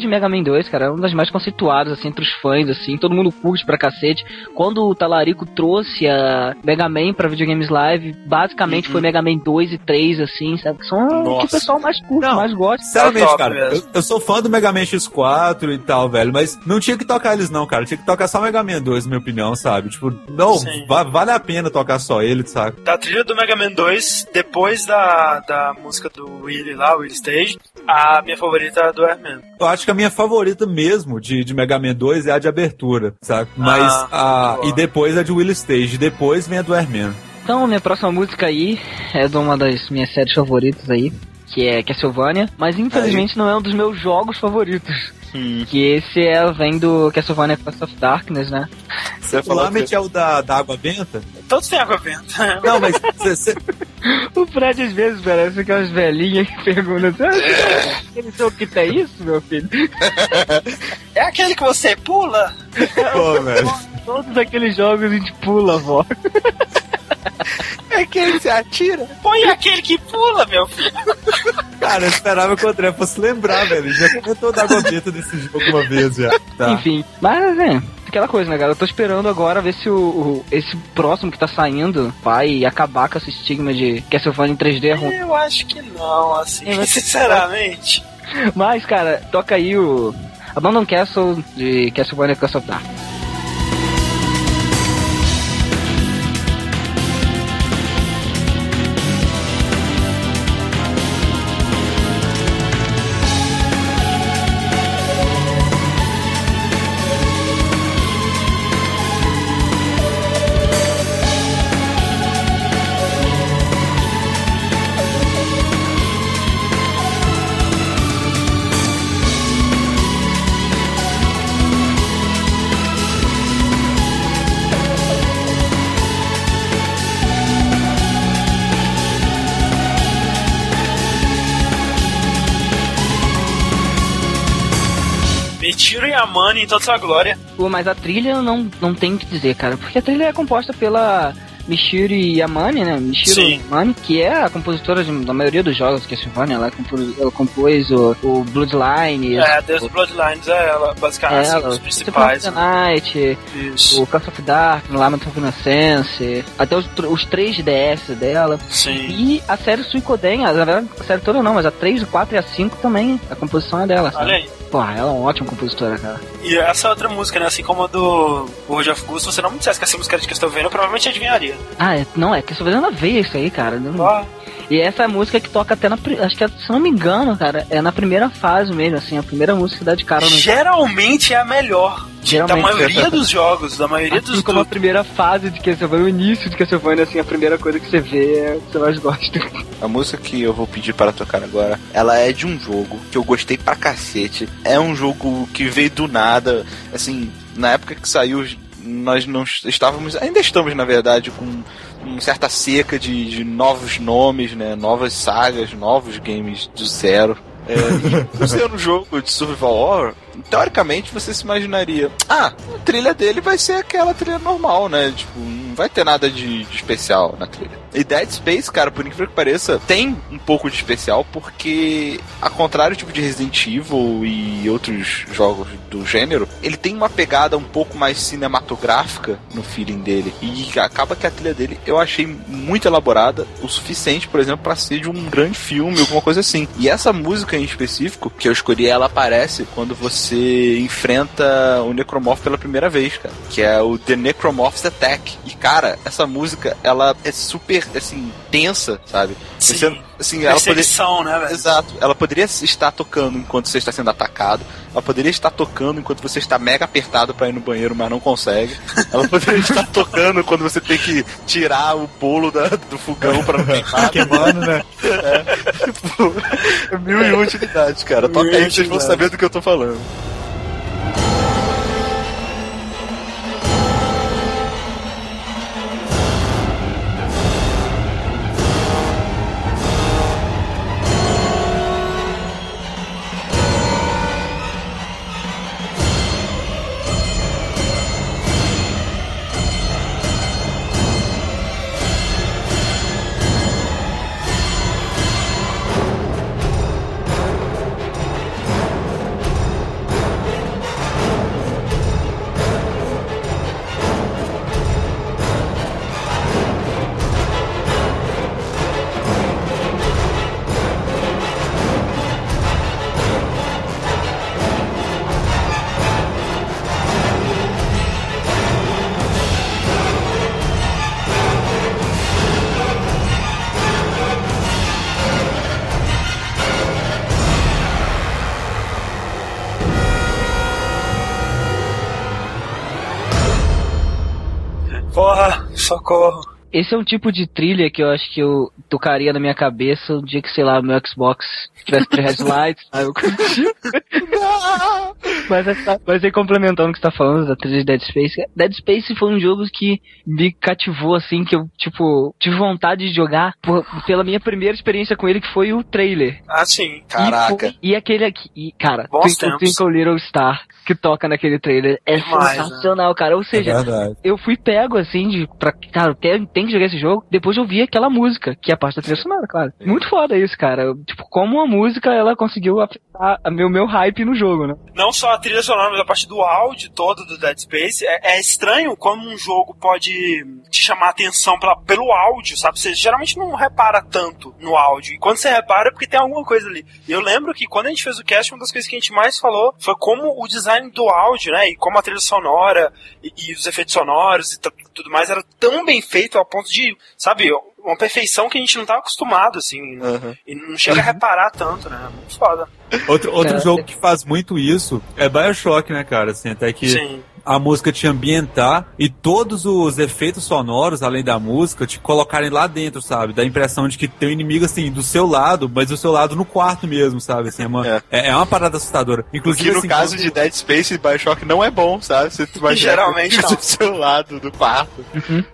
De Mega Man 2, cara, é uma das mais conceituadas, assim, entre os fãs, assim, todo mundo curte pra cacete. Quando o Talarico trouxe a Mega Man pra videogames live, basicamente foi Mega Man 2 e 3, assim, sabe? Que são o que o Nossa. pessoal mais curte, Não. mais gosta. Sinceramente, É cara, eu, eu sou fã do Mega Man X4 e tal, velho, mas não tinha que tocar eles não, cara. Tinha que tocar só Mega Man 2, na minha opinião, sabe? Tipo, não, va- vale a pena tocar só ele, sabe? Da trilha do Mega Man 2, depois da, da música do Willy lá, Willy Stage, a minha favorita é a do Airman. Eu acho que a minha favorita mesmo de, de Mega Man 2 é a de abertura, sabe? Mas Ah, a. boa. E depois a de Will Stage, depois vem a do Airman. Então, minha próxima música aí é de uma das minhas séries favoritas aí, que é Castlevania, mas infelizmente não é um dos meus jogos favoritos. Hum. Que esse é, vem do Castlevania Quest of Darkness, né? Você O falou Lament que... é o da, da água benta? Todos têm água benta. Não, mas cê- cê- O Fred às vezes parece aquelas velhinhas que perguntam assim, ah, aquele jogo que tem isso, meu filho? É aquele que você pula? Pô, velho. Todos aqueles jogos a gente pula, vó. É aquele que você atira. Põe aquele que pula, meu filho. Cara, eu esperava que o André fosse lembrar, velho. Já comentou da água benta desse jogo uma vez já. Tá. Enfim, mas é, aquela coisa, né, cara? Eu tô esperando agora ver se o, o- esse próximo que tá saindo vai acabar com esse estigma de Castlevania em 3D é ruim. Eu acho que não, assim, É, mas- sinceramente. Mas, cara, toca aí o Abandon Castle de Castlevania Curse of Darkness. A Money em toda sua glória. Pô, mas a trilha eu não, não tenho o que dizer, cara, porque a trilha é composta pela Michiru Yamane, né? Michiru Sim. Yamane, que é a compositora de- da maioria dos jogos de Castlevania. Ela compôs, ela compôs o, o Bloodline, É, Deus do Bloodlines é ela, basicamente, ela, os o principais. The Night, Isso. o Curse of Dark, Lament of Innocence, até os, os 3 DS dela. Sim. E a série Suicoden, verdade, a série toda não, mas a 3, a 4 e a 5 também, a composição é dela. Olha aí. Porra, ela é uma ótima compositora, cara. E essa outra música, né? Assim como a do World of Ghost, se você não me dissesse que essa música era de Castlevania, eu provavelmente adivinharia. Ah, é, não, é que Castlevania veio isso aí, cara. Não- Ah, E essa é a música que toca até na. Acho que, é- se não me engano, cara, é na primeira fase mesmo, assim, a primeira música que dá de cara no geralmente é a melhor. Geralmente. Da maioria dos jogos, da maioria Assim dos. como a do- primeira fase de Castlevania, o início de Castlevania, assim, a primeira coisa que você vê é o que você mais gosta. A música que eu vou pedir para tocar agora, ela é de um jogo que eu gostei pra cacete. É um jogo que veio do nada, assim, na época que saiu, nós não estávamos, ainda estamos na verdade com uma certa seca de, de novos nomes, né, novas sagas, novos games do zero. É, e por ser um jogo de survival horror, teoricamente você se imaginaria, ah, a trilha dele vai ser aquela trilha normal, né? Tipo, não vai ter nada de, de especial na trilha. E Dead Space, cara, por incrível que pareça, tem um pouco de especial porque, a contrário tipo de Resident Evil e outros jogos do gênero, ele tem uma pegada um pouco mais cinematográfica no feeling dele. E acaba que a trilha dele eu achei muito elaborada, o suficiente, por exemplo, para ser de um grande filme, alguma coisa assim. E essa música em específico, que eu escolhi, ela aparece quando você enfrenta o Necromorph pela primeira vez, cara. Que é o The Necromorph's Attack. E, cara, essa música, ela é super, assim, tensa, sabe? Sim. Você, assim, ela poderia... Né, velho? Exato. Ela poderia estar tocando enquanto você está sendo atacado. Ela poderia estar tocando enquanto você está mega apertado para ir no banheiro, mas não consegue. Ela poderia estar tocando quando você tem que tirar o bolo da- do fogão para não queimar. Queimando, né? Tipo, é mil e uma utilidades, cara. Toca aí vocês vão saber do que eu tô falando. Socorro. Esse é um tipo de trilha que eu acho que eu tocaria na minha cabeça um dia que, sei lá, meu Xbox tivesse três headlights, sabe? Eu curti. mas, essa- mas aí complementando o que você tá falando da trilha de Dead Space, Dead Space foi um jogo que me cativou, assim, que eu, tipo, tive vontade de jogar por- pela minha primeira experiência com ele, que foi o trailer. Ah, sim. Caraca. E, foi- e aquele aqui, e, cara, Bons Twinkle. Twinkle Little Star, que toca naquele trailer, é Demais, né? sensacional, cara. Ou É seja, verdade. eu fui pego assim de pra, cara, tem, tem que jogar esse jogo. Depois eu vi aquela música, que é a parte da trilha sonora, claro. Muito foda isso, cara. Tipo, como a música ela conseguiu afetar a meu, meu hype no jogo, né? Não só a trilha sonora, mas a parte do áudio todo do Dead Space. É, é estranho como um jogo pode te chamar a atenção pelo áudio, sabe? Você geralmente não repara tanto no áudio. E quando você repara é porque tem alguma coisa ali. Eu lembro que quando a gente fez o cast, uma das coisas que a gente mais falou foi como o design do áudio, né? E como a trilha sonora e, e os efeitos sonoros e tudo mais era tão bem feito ao ponto de, sabe, uma perfeição que a gente não tá acostumado, assim. Aham. E não chega a reparar tanto, né? Muito foda. Outro, outro Cara, jogo que faz muito isso é Bioshock, né, cara? Assim, até que Sim. A música te ambientar e todos os efeitos sonoros, além da música, te colocarem lá dentro, sabe? Dá a impressão de que tem um inimigo, assim, do seu lado, mas do seu lado no quarto mesmo, sabe? Assim, é, uma, É. é. é uma parada assustadora. Inclusive, Que no assim, caso quando- de Dead Space e Bioshock não é bom, sabe? Você imagina Geralmente não. do seu lado do quarto.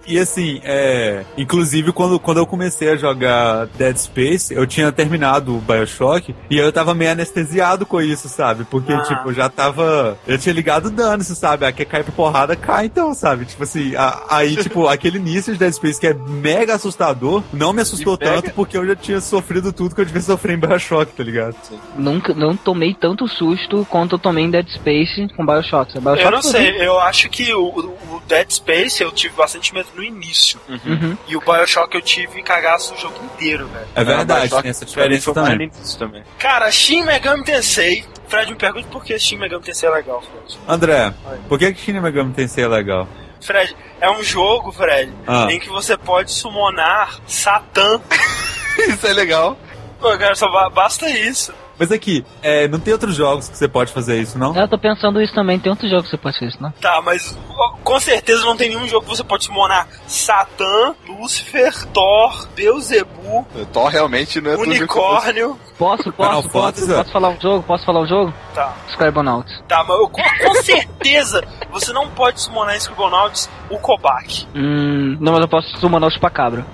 E assim, é. Inclusive, quando, quando eu comecei a jogar Dead Space, eu tinha terminado o Bioshock e eu tava meio anestesiado com isso, sabe? Porque, Ah. tipo, eu já tava. Eu tinha ligado dano, sabe? Aquele quer cair pra porrada, cai então, sabe? Tipo assim, a- aí, tipo, aquele início de Dead Space que é mega assustador, não me assustou pega- tanto porque eu já tinha sofrido tudo que eu devia sofrer em Bioshock, tá ligado? Nunca, não tomei tanto susto quanto eu tomei em Dead Space com Bioshock. Bioshock Eu não sei, eu acho que o, o Dead Space eu tive bastante medo no início. Uhum. E o Bioshock eu tive cagaço o jogo inteiro, velho. É verdade, tem essa diferença também. também. Cara, Shin Megami Tensei. Fred me pergunte por que Shin Megami Tensei é legal, Fred. André, por que Shin Megami Tensei é legal? Fred, é um jogo, Fred, Ah. em que você pode summonar Satã. Isso é legal. Pô, cara, só ba- basta isso. Mas aqui, é, não tem outros jogos que você pode fazer isso, não? Eu tô pensando isso também. Tem outros jogos que você pode fazer isso, não? Tá, mas com certeza não tem nenhum jogo que você pode summonar Satã, Lúcifer, Thor, Beelzebub, Thor realmente não é eu Unicórnio. Posso, posso, posso, posso falar um jogo? Posso falar um jogo? Tá, Scribonauts. tá, mas eu- com, com certeza você não pode summonar em Scribblenauts o Kobak. Hum, não, mas eu posso summonar o Chupacabra.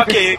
ok,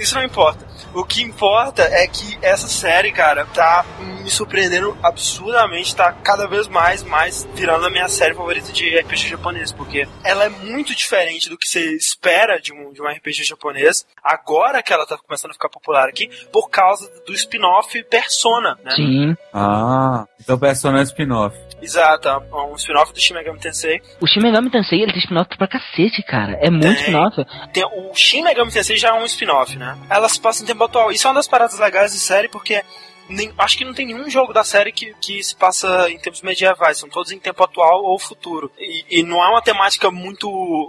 isso não importa. O que importa é que essa série, cara, tá me surpreendendo absurdamente, tá cada vez mais, mais virando a minha série favorita de RPG japonês, porque ela é muito diferente do que você espera de um, de um RPG japonês, agora que ela tá começando a ficar popular aqui, por causa do spin-off Persona, né? Sim. Ah, então Persona é spin-off. Exato, é um spin-off do Shin Megami Tensei. O Shin Megami Tensei, ele tem spin-off pra cacete, cara. É muito spin-off. Tem, o Shin Megami Tensei já é um spin-off, né? Ela se passa em tempo atual. Isso é uma das paradas legais de série, porque nem- acho que não tem nenhum jogo da série que, que se passa em tempos medievais. São todos em tempo atual ou futuro. E, e não é uma temática muito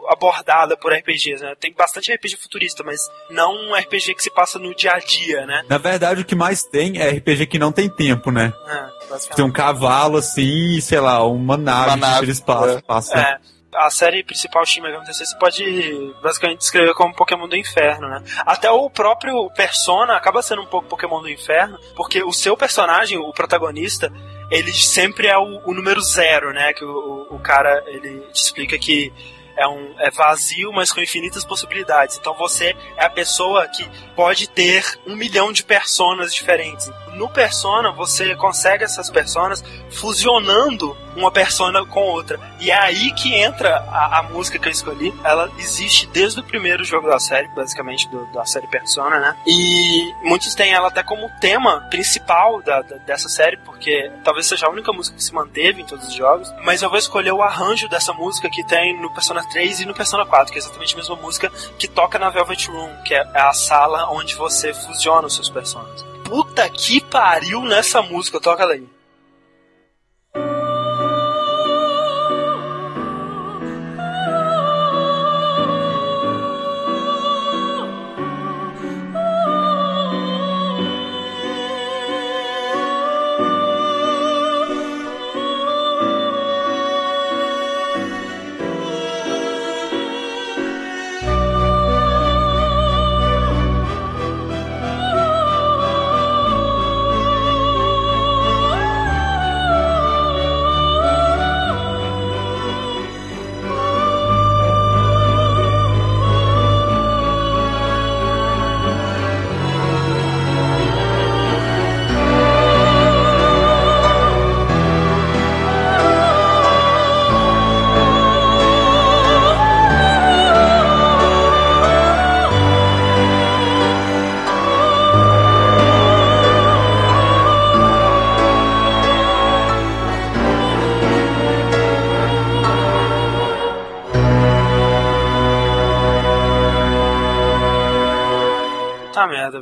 abordada por RPGs, né? Tem bastante RPG futurista, mas não um RPG que se passa no dia a dia, né? Na verdade, o que mais tem é RPG que não tem tempo, né? É. Tem um cavalo assim, sei lá, uma nave, Uma nave, que espaço, é. passa. É, a série principal Shin Megami Tensei você pode basicamente descrever como Pokémon do Inferno, né? Até o próprio Persona acaba sendo um pouco Pokémon do Inferno, porque o seu personagem, o protagonista, ele sempre é o, o número zero, né? Que o, o, o cara, ele te explica que é, um, é vazio, mas com infinitas possibilidades. Então você é a pessoa que pode ter um milhão de personas diferentes. No Persona, você consegue essas personas fusionando uma persona com outra. E é aí que entra a, a música que eu escolhi. Ela existe desde o primeiro jogo da série, basicamente, do- da série Persona, né? E muitos têm ela até como tema principal da, da- dessa série, porque talvez seja a única música que se manteve em todos os jogos. Mas eu vou escolher o arranjo dessa música que tem no Persona 3 e no Persona 4, que é exatamente a mesma música que toca na Velvet Room, que é a sala onde você fusiona os seus personagens. Puta que pariu nessa música, toca ela aí.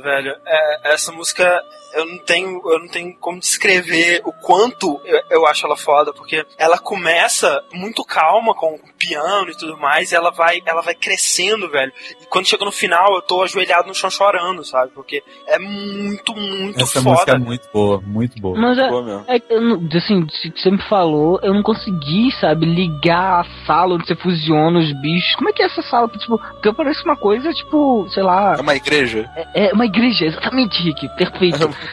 Velho. É, essa música eu não tenho, eu não tenho como descrever o quanto eu, eu acho ela foda, porque ela começa muito calma com o piano e tudo mais, e ela vai, ela vai crescendo, velho. E quando chega no final, eu tô ajoelhado no chão chorando, sabe? Porque é muito, muito Essa foda. música é muito boa, muito boa. Mas é, Boa mesmo. é que eu não- assim, se você me falou, eu não consegui, sabe, ligar a sala onde você fusiona os bichos. Como é que é essa sala? Tipo, porque parece uma coisa, tipo, sei lá, É uma igreja. é, é uma igreja, exatamente, Rick, perfeito.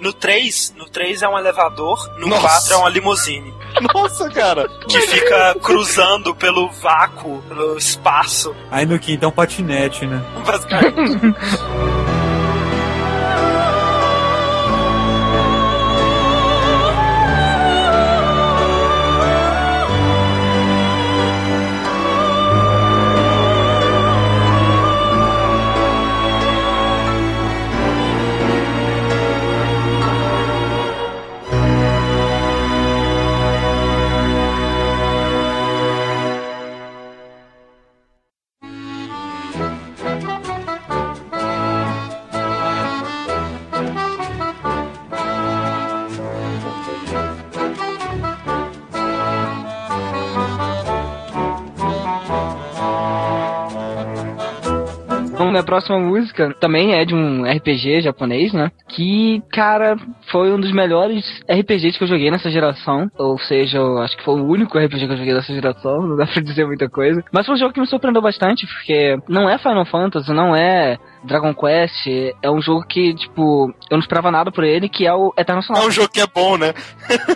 No 3, no 3 é um elevador, no Nossa. 4 é uma limusine. Nossa, cara. Que fica cruzando pelo vácuo, pelo espaço. Aí no quinto é um patinete, né? Basicamente. Minha próxima música também é de um RPG japonês, né? Que, cara, foi um dos melhores RPGs que eu joguei nessa geração. Ou seja, eu acho que foi o único RPG que eu joguei nessa geração, não dá pra dizer muita coisa. Mas foi um jogo que me surpreendeu bastante, porque não é Final Fantasy, não é Dragon Quest, é um jogo que, tipo, eu não esperava nada por ele, que é o Eterno É Sonata. um jogo que é bom, né?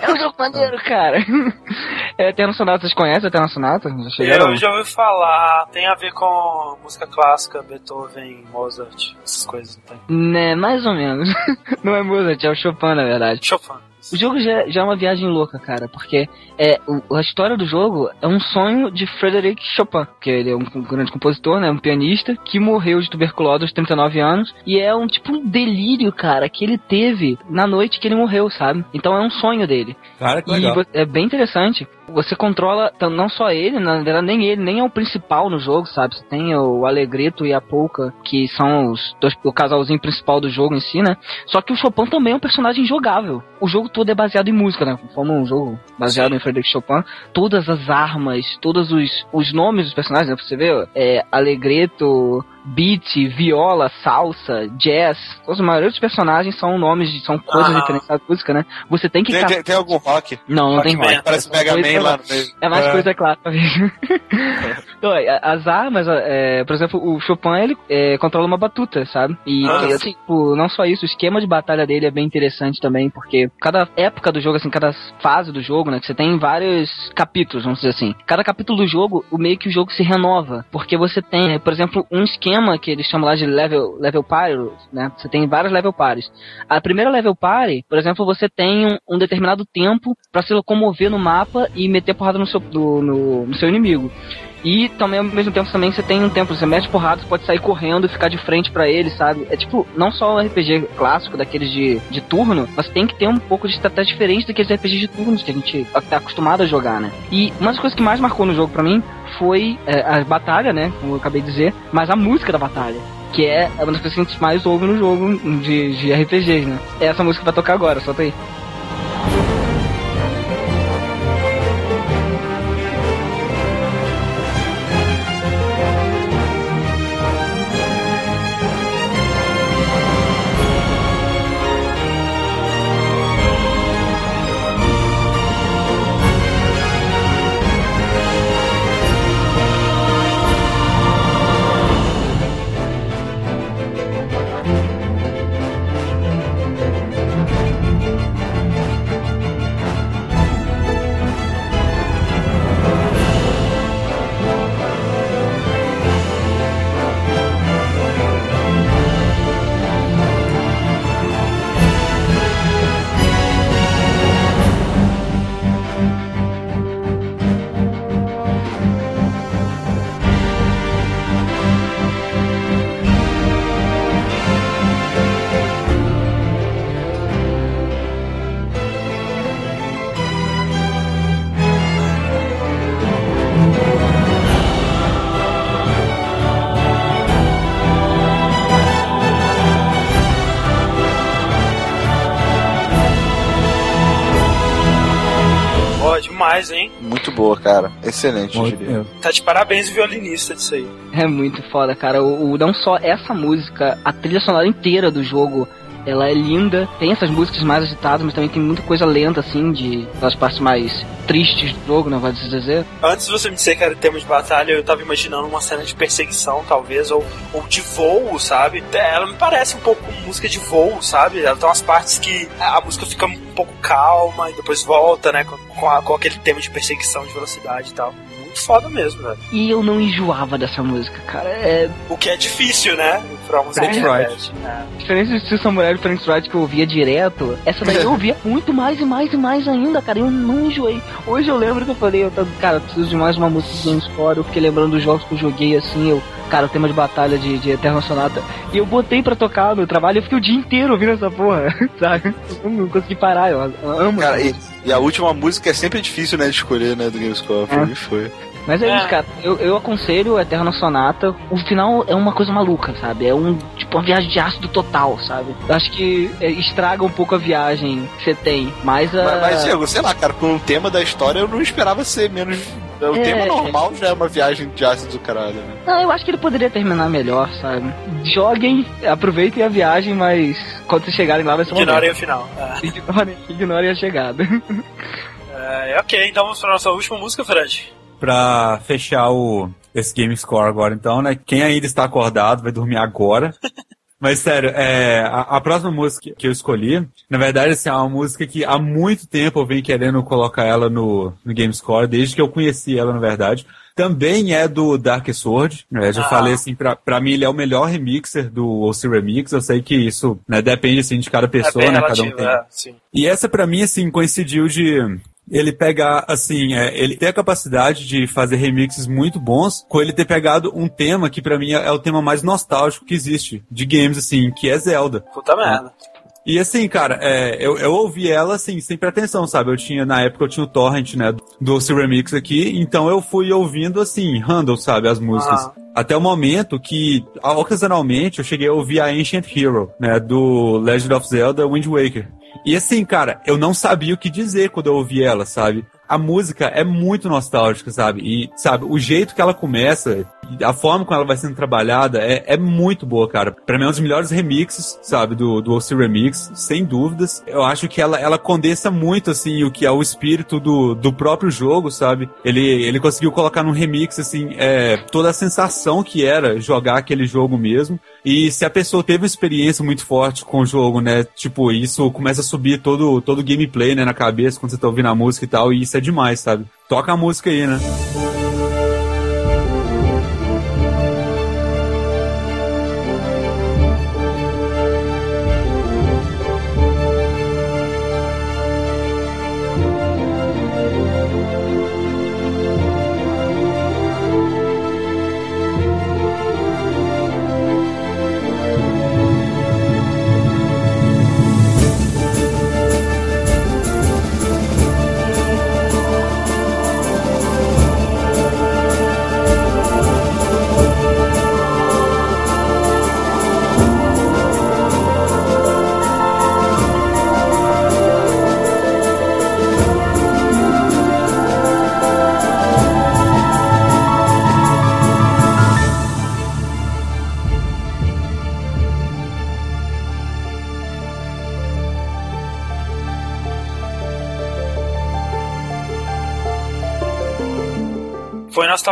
É um jogo maneiro, cara. É Eterno Sonata, vocês conhecem Eterno Sonata? Já chegaram? Eu já ouvi falar, tem a ver com música clássica, Beethoven, Mozart, essas coisas, não tem? Né, mais ou menos. Não é Mozart, é o Chopin, na verdade. Chopin. O jogo já, já é uma viagem louca, cara, porque é, o- a história do jogo é um sonho de Frederic Chopin, que ele é um, um grande compositor, né, um pianista, que morreu de tuberculose aos 39 anos, e é um tipo um delírio, cara, que ele teve na noite que ele morreu, sabe? Então é um sonho dele. Cara, que E legal. vo- é bem interessante. Você controla não só ele, na verdade nem ele, nem é o principal no jogo, sabe? Você tem o Alegrito e a Polka, que são os dois, o casalzinho principal do jogo em si, né? Só que o Chopin também é um personagem jogável. O jogo todo é baseado em música, né? Como um jogo baseado em Frederic Chopin, todas as armas, todos os, os nomes dos personagens, né? Pra você ver, é Alegreto, beat, viola, salsa, jazz. Os maioria dos personagens são nomes, de- são coisas Aham. referenciadas à música, né? Você tem que Tem, tem, tem algum rock? Não, não tem Rockman. rock. Parece Mega Coisa- Man lá no meio. É mais É. coisa clássica mesmo. então, é, as armas, é, por exemplo, o Chopin, ele é, controla uma batuta, sabe? E, Ah. assim, tipo, não só isso, o esquema de batalha dele é bem interessante também, porque cada época do jogo, assim, cada fase do jogo, né, que você tem vários capítulos, vamos dizer assim. Cada capítulo do jogo, o meio que o jogo se renova, porque você tem, por exemplo, um esquema que eles chamam lá de level, level party, né? Você tem vários level parties. A primeira level party, por exemplo, você tem um, um determinado tempo pra se locomover no mapa e meter porrada no seu, do- no, no seu inimigo. E também ao mesmo tempo também você tem um tempo, você mete porrada, você pode sair correndo e ficar de frente pra ele, sabe? É tipo, não só um RPG clássico daqueles de, de turno, mas tem que ter um pouco de estratégia diferente daqueles RPGs de turnos que a gente tá acostumado a jogar, né? E uma das coisas que mais marcou no jogo pra mim foi é, a batalha, né? Como eu acabei de dizer, mas a música da batalha. Que é uma das coisas que a gente mais ouve no jogo de, de RPGs, né? É essa música vai tocar agora, solta aí. Excelente, diria. mesmo. Tá de parabéns o violinista disso aí. É muito foda, cara. O, o- não só essa música, a trilha sonora inteira do jogo, ela é linda. Tem essas músicas mais agitadas, mas também tem muita coisa lenta, assim, de das partes mais tristes do jogo, não vai dizer. Antes de você me dizer que era tema de batalha, eu tava imaginando uma cena de perseguição, talvez, ou, ou de voo, sabe? Ela me parece um pouco música de voo, sabe? Ela tem umas partes que a música fica um pouco calma e depois volta, né? Com, com, a- com aquele tema de perseguição, de velocidade e tal. Muito foda mesmo, velho. E eu não enjoava dessa música, cara. É O que é difícil, né? Pra de Phoenix Wright. repete. É. diferente de Steel Samurai e Phoenix Wright que eu ouvia direto, essa daí eu ouvia muito mais e mais e mais ainda, cara. Eu não enjoei. Hoje eu lembro que eu falei, eu tô, cara, preciso de mais uma música de GameScore. Eu fiquei lembrando dos jogos que eu joguei assim, eu, cara, o tema de batalha de, de Eterno Sonata. E eu botei pra tocar no trabalho e eu fiquei o dia inteiro ouvindo essa porra, sabe? Eu não consegui parar, eu amo. Cara, e, e a última música é sempre difícil, né, de escolher, né, do Gamescore. Foi, É. foi. Mas é, É. isso, cara. Eu, eu aconselho Eterno Sonata. O final é uma coisa maluca, sabe? É um tipo uma viagem de ácido total, sabe? Eu acho que é, estraga um pouco a viagem que você tem. Mas a. Mas, mas, Diego, sei lá, cara, com o tema da história eu não esperava ser menos O É. tema normal já é uma viagem de ácido do caralho, né? Não, eu acho que ele poderia terminar melhor, sabe? Joguem, aproveitem a viagem, mas quando vocês chegarem lá vai ser uma Ignorem o final. É. Ignorem, ignorem a chegada. É, ok, então vamos pra nossa última música, Fred. Pra fechar o, esse Game Score agora, então, né? Quem ainda está acordado vai dormir agora. Mas sério, é, a, a próxima música que eu escolhi, na verdade, assim, é uma música que há muito tempo eu venho querendo colocar ela no, no Game Score, desde que eu conheci ela, na verdade. Também é do Dark Sword, né? Já Ah. falei assim, pra, pra mim ele é o melhor remixer do OC Remix. Eu sei que isso né, depende assim, de cada pessoa, é né? Cada um relativo, tem, é, e essa pra mim, assim, coincidiu de ele pegar, assim, é, ele ter a capacidade de fazer remixes muito bons, com ele ter pegado um tema que pra mim é, é o tema mais nostálgico que existe de games, assim, que é Zelda. Puta merda. E assim, cara, é, eu, eu ouvi ela assim, sem pretensão, sabe? Eu tinha, na época eu tinha o Torrent, né, do OC Remix aqui, então eu fui ouvindo assim, handle, sabe, as músicas. Ah. Até o momento que, ocasionalmente, eu cheguei a ouvir a Ancient Hero, né, do Legend of Zelda Wind Waker. E assim, cara, eu não sabia o que dizer quando eu ouvi ela, sabe? A música é muito nostálgica, sabe? E, sabe, o jeito que ela começa, a forma como ela vai sendo trabalhada é, é muito boa, cara. Pra mim é um dos melhores remixes, sabe, do, do OC Remix, sem dúvidas. Eu acho que ela, ela condensa muito, assim, o que é o espírito do, do próprio jogo, sabe? Ele, ele conseguiu colocar num remix, assim, é, toda a sensação que era jogar aquele jogo mesmo. E se a pessoa teve uma experiência muito forte com o jogo, né? Tipo, isso começa a subir todo todo o gameplay, né, na cabeça quando você tá ouvindo a música e tal, e isso é demais, sabe? Toca a música aí, né? Foi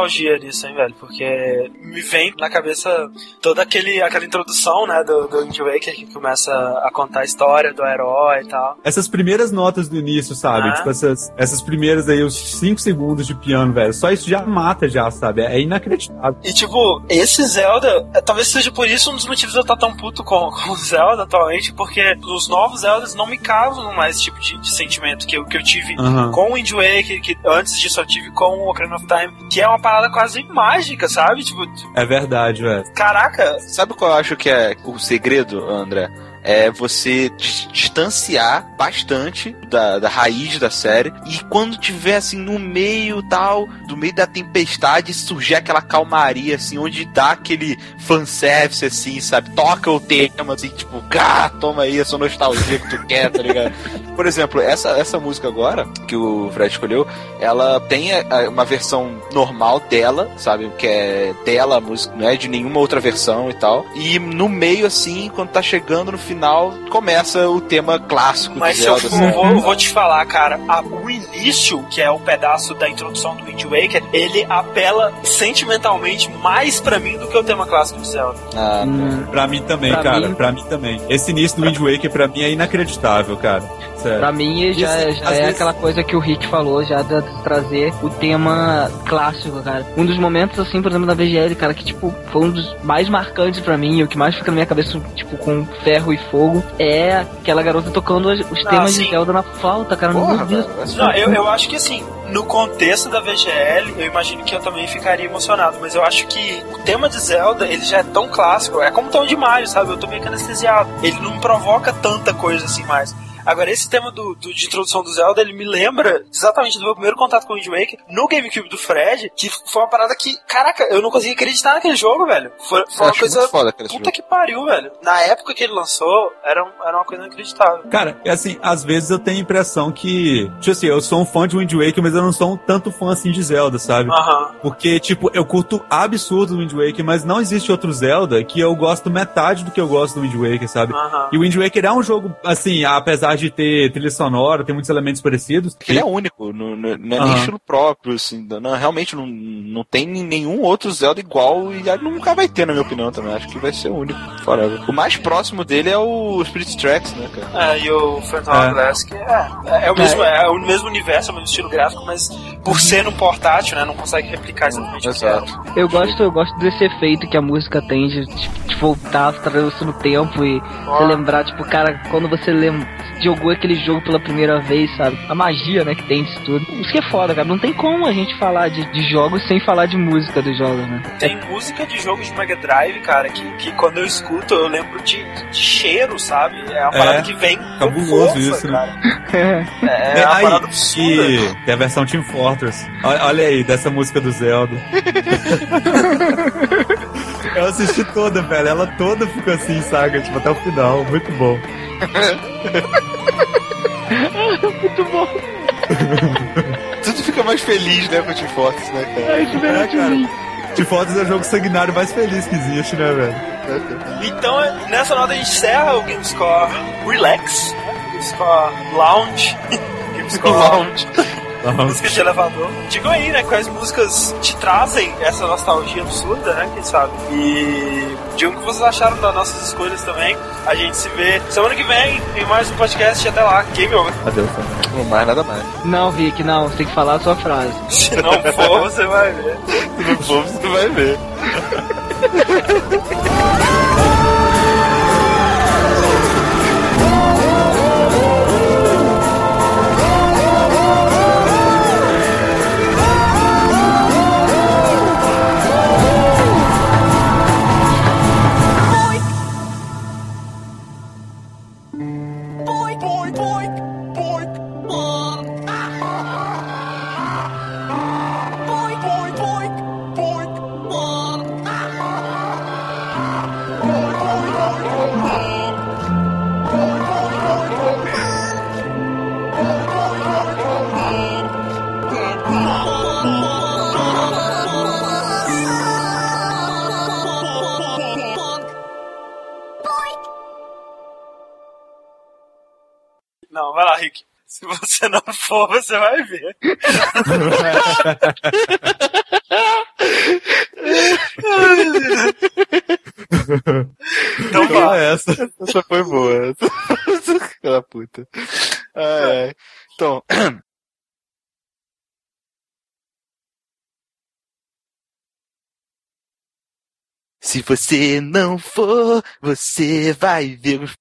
nostalgia nisso, hein, velho? Porque me vem na cabeça toda aquele, aquela introdução, né, do, do Wind Waker que começa a contar a história do herói e tal. Essas primeiras notas do início, sabe? Ah. Tipo, essas, essas primeiras aí, os 5 segundos de piano, velho. Só isso já mata, já, sabe? É inacreditável. E tipo, esse Zelda, é, talvez seja por isso um dos motivos de eu estar tão puto com, com o Zelda atualmente, porque os novos Zeldas não me causam mais esse tipo de, de sentimento que eu, que eu tive com o Wind Waker, que antes disso eu tive com o Ocarina of Time, que é uma parada quase mágica, sabe? Tipo, É verdade, velho. caraca, Sabe qual eu acho que é o segredo, André? É você dis- distanciar bastante da, da raiz da série e quando tiver assim no meio tal, do meio da tempestade, surgir aquela calmaria assim, onde dá aquele fanservice assim, sabe? Toca o tema assim, tipo, cá, toma aí essa nostalgia que tu quer, tá ligado? Por exemplo, essa, essa música agora, que o Fred escolheu, ela tem a- uma versão normal dela, sabe? Que é dela a música, não é de nenhuma outra versão e tal. E no meio, assim, quando tá chegando no final, começa o tema clássico Mas de se eu Zelda. for, assim. vou, vou te falar, cara, a- o início, que é o pedaço da introdução do Wind Waker, ele apela sentimentalmente mais pra mim do que o tema clássico de Zelda. Ah, Hum, Pra mim também, Pra cara. mim- Pra mim também. Esse início do Wind Waker, pra mim, é inacreditável, cara. Sério. Pra mim já, Isso, já é vezes- aquela coisa que o Rick falou, já de trazer o tema clássico, cara. Um dos momentos, assim, por exemplo, da VGL, cara, que, tipo, foi um dos mais marcantes pra mim, e o que mais fica na minha cabeça, tipo, com ferro e fogo, é aquela garota tocando os, Ah, temas de Zelda na flauta, cara. Porra, meu Deus. Não, eu, eu acho que assim, no contexto da VGL, eu imagino que eu também ficaria emocionado, mas eu acho que o tema de Zelda, ele já é tão clássico, é como o tema de Mario, sabe? Eu tô meio que anestesiado. Ele não provoca tanta coisa assim mais. Agora, esse tema do, do- de introdução do Zelda, ele me lembra exatamente do meu primeiro contato com o Wind Waker no GameCube do Fred, que foi uma parada que, caraca, eu não conseguia acreditar naquele jogo, velho. Foi, foi uma coisa. foda Puta jogo. que pariu, velho. Na época que ele lançou, era, um- era uma coisa inacreditável. Cara, é assim, às vezes eu tenho a impressão que, tipo assim, eu sou um fã de Wind Waker, mas eu não sou um tanto fã assim de Zelda, sabe? Aham. Porque, tipo, eu curto absurdo do Wind Waker, mas não existe outro Zelda que eu gosto metade do que eu gosto do Wind Waker, sabe? Aham. E o Wind Waker é um jogo, assim, apesar de ter trilha sonora, tem muitos elementos parecidos. Ele é único, não, não- não é nem Aham. estilo próprio, assim. Não, realmente não, não tem nenhum outro Zelda igual e nunca vai ter, na minha opinião, também. Acho que vai ser único. Forever. O mais próximo dele é o Spirit Tracks, né, cara? É, e o Phantom É. Hourglass, que é, é, o mesmo, é. o mesmo universo, é o mesmo estilo gráfico, mas por ser no portátil, né, não consegue replicar exatamente o que é. Exato. Eu gosto, eu gosto desse efeito que a música tem de, de voltar, você no tempo e você lembrar, tipo, cara, quando você lem jogou aquele jogo pela primeira vez, sabe? A magia, né, que tem disso tudo. Isso que é foda, cara. Não tem como a gente falar de, de jogos sem falar de música dos jogos, né? Tem música de jogos de Mega Drive, cara, que, que quando eu escuto eu lembro de, de cheiro, sabe? É uma É, parada que vem cabuloso força, isso, né? cara. É, é uma aí, parada absurda. e tem a versão Team Fortress. Olha, olha aí, dessa música do Zelda. Eu assisti toda, velho. Ela toda ficou assim, saca? Tipo, até o final. Muito bom. Muito bom. Tudo fica mais feliz, né, com o Fortress, né, cara? É isso mesmo, É, cara. Team Fortress é o jogo sanguinário mais feliz que existe, né, velho? Então, nessa nota a gente encerra o GameScore Relax, né? GameScore Lounge, GameScore Lounge. Música de elevador. Digam aí, né, quais músicas te trazem essa nostalgia absurda, né, quem sabe? E digam o que vocês acharam das nossas escolhas também. A gente se vê semana que vem em mais um podcast e até lá. Game over. Adeus. Não mais, nada mais. Não, Vic, não. Você tem que falar a sua frase. Se não for, você vai ver. Se não for, você vai ver. for, você vai ver. então Igual vai. essa. Essa foi boa. Aquela puta. Ai, ai. Então. Se você não for, você vai ver os